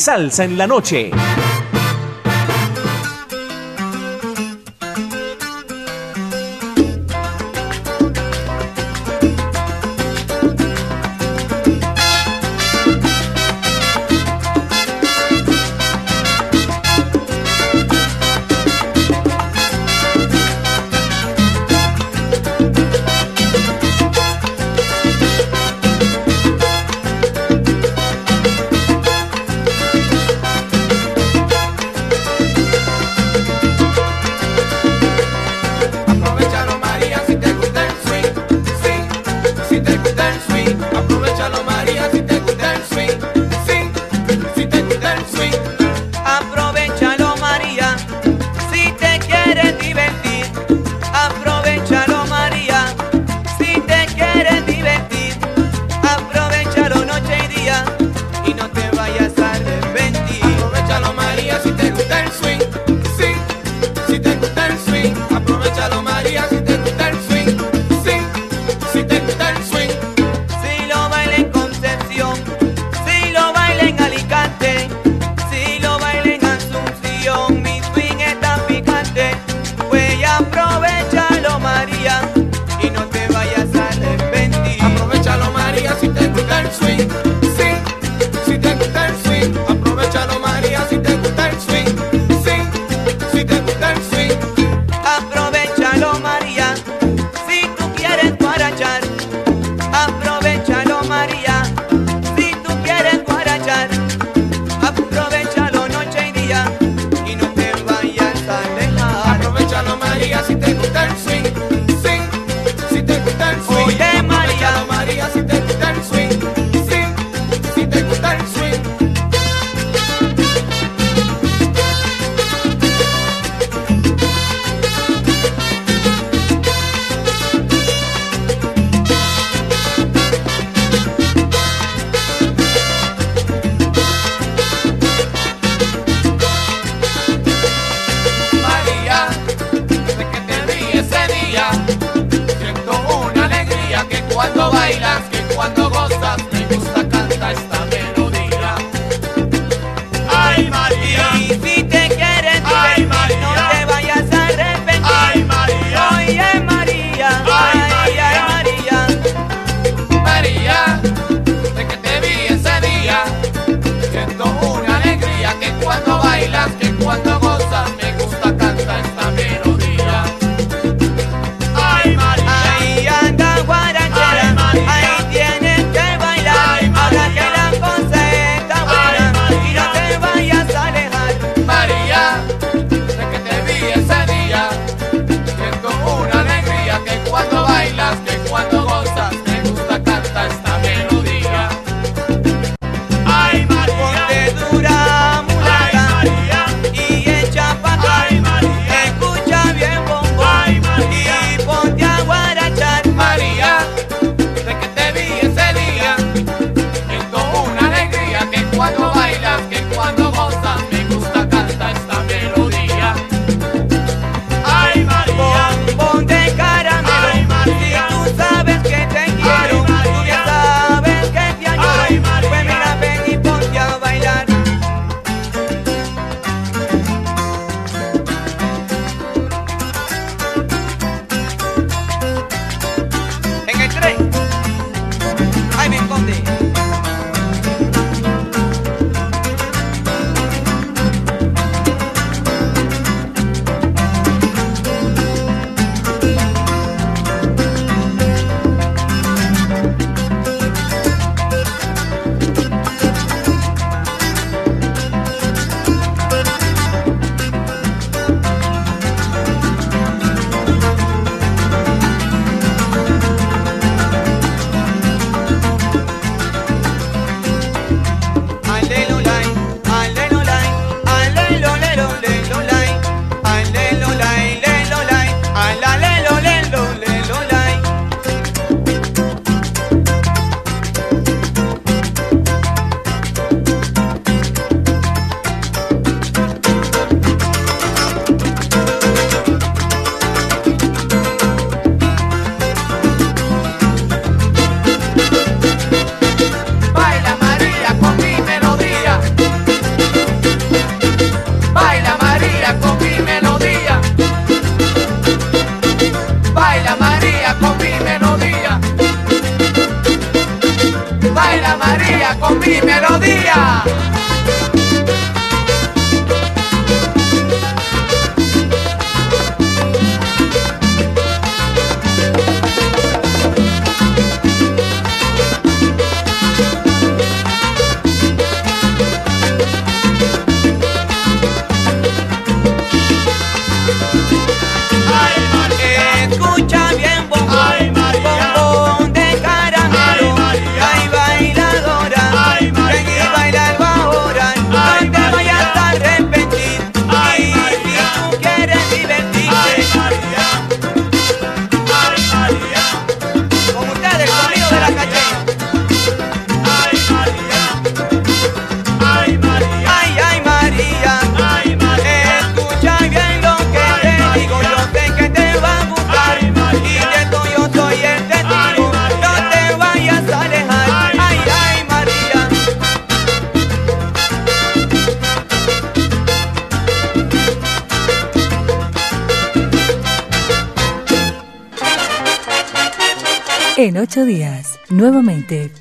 Salsa en la Noche.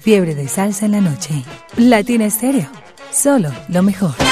Fiebre de salsa en la noche. Latina Estéreo. Solo lo mejor.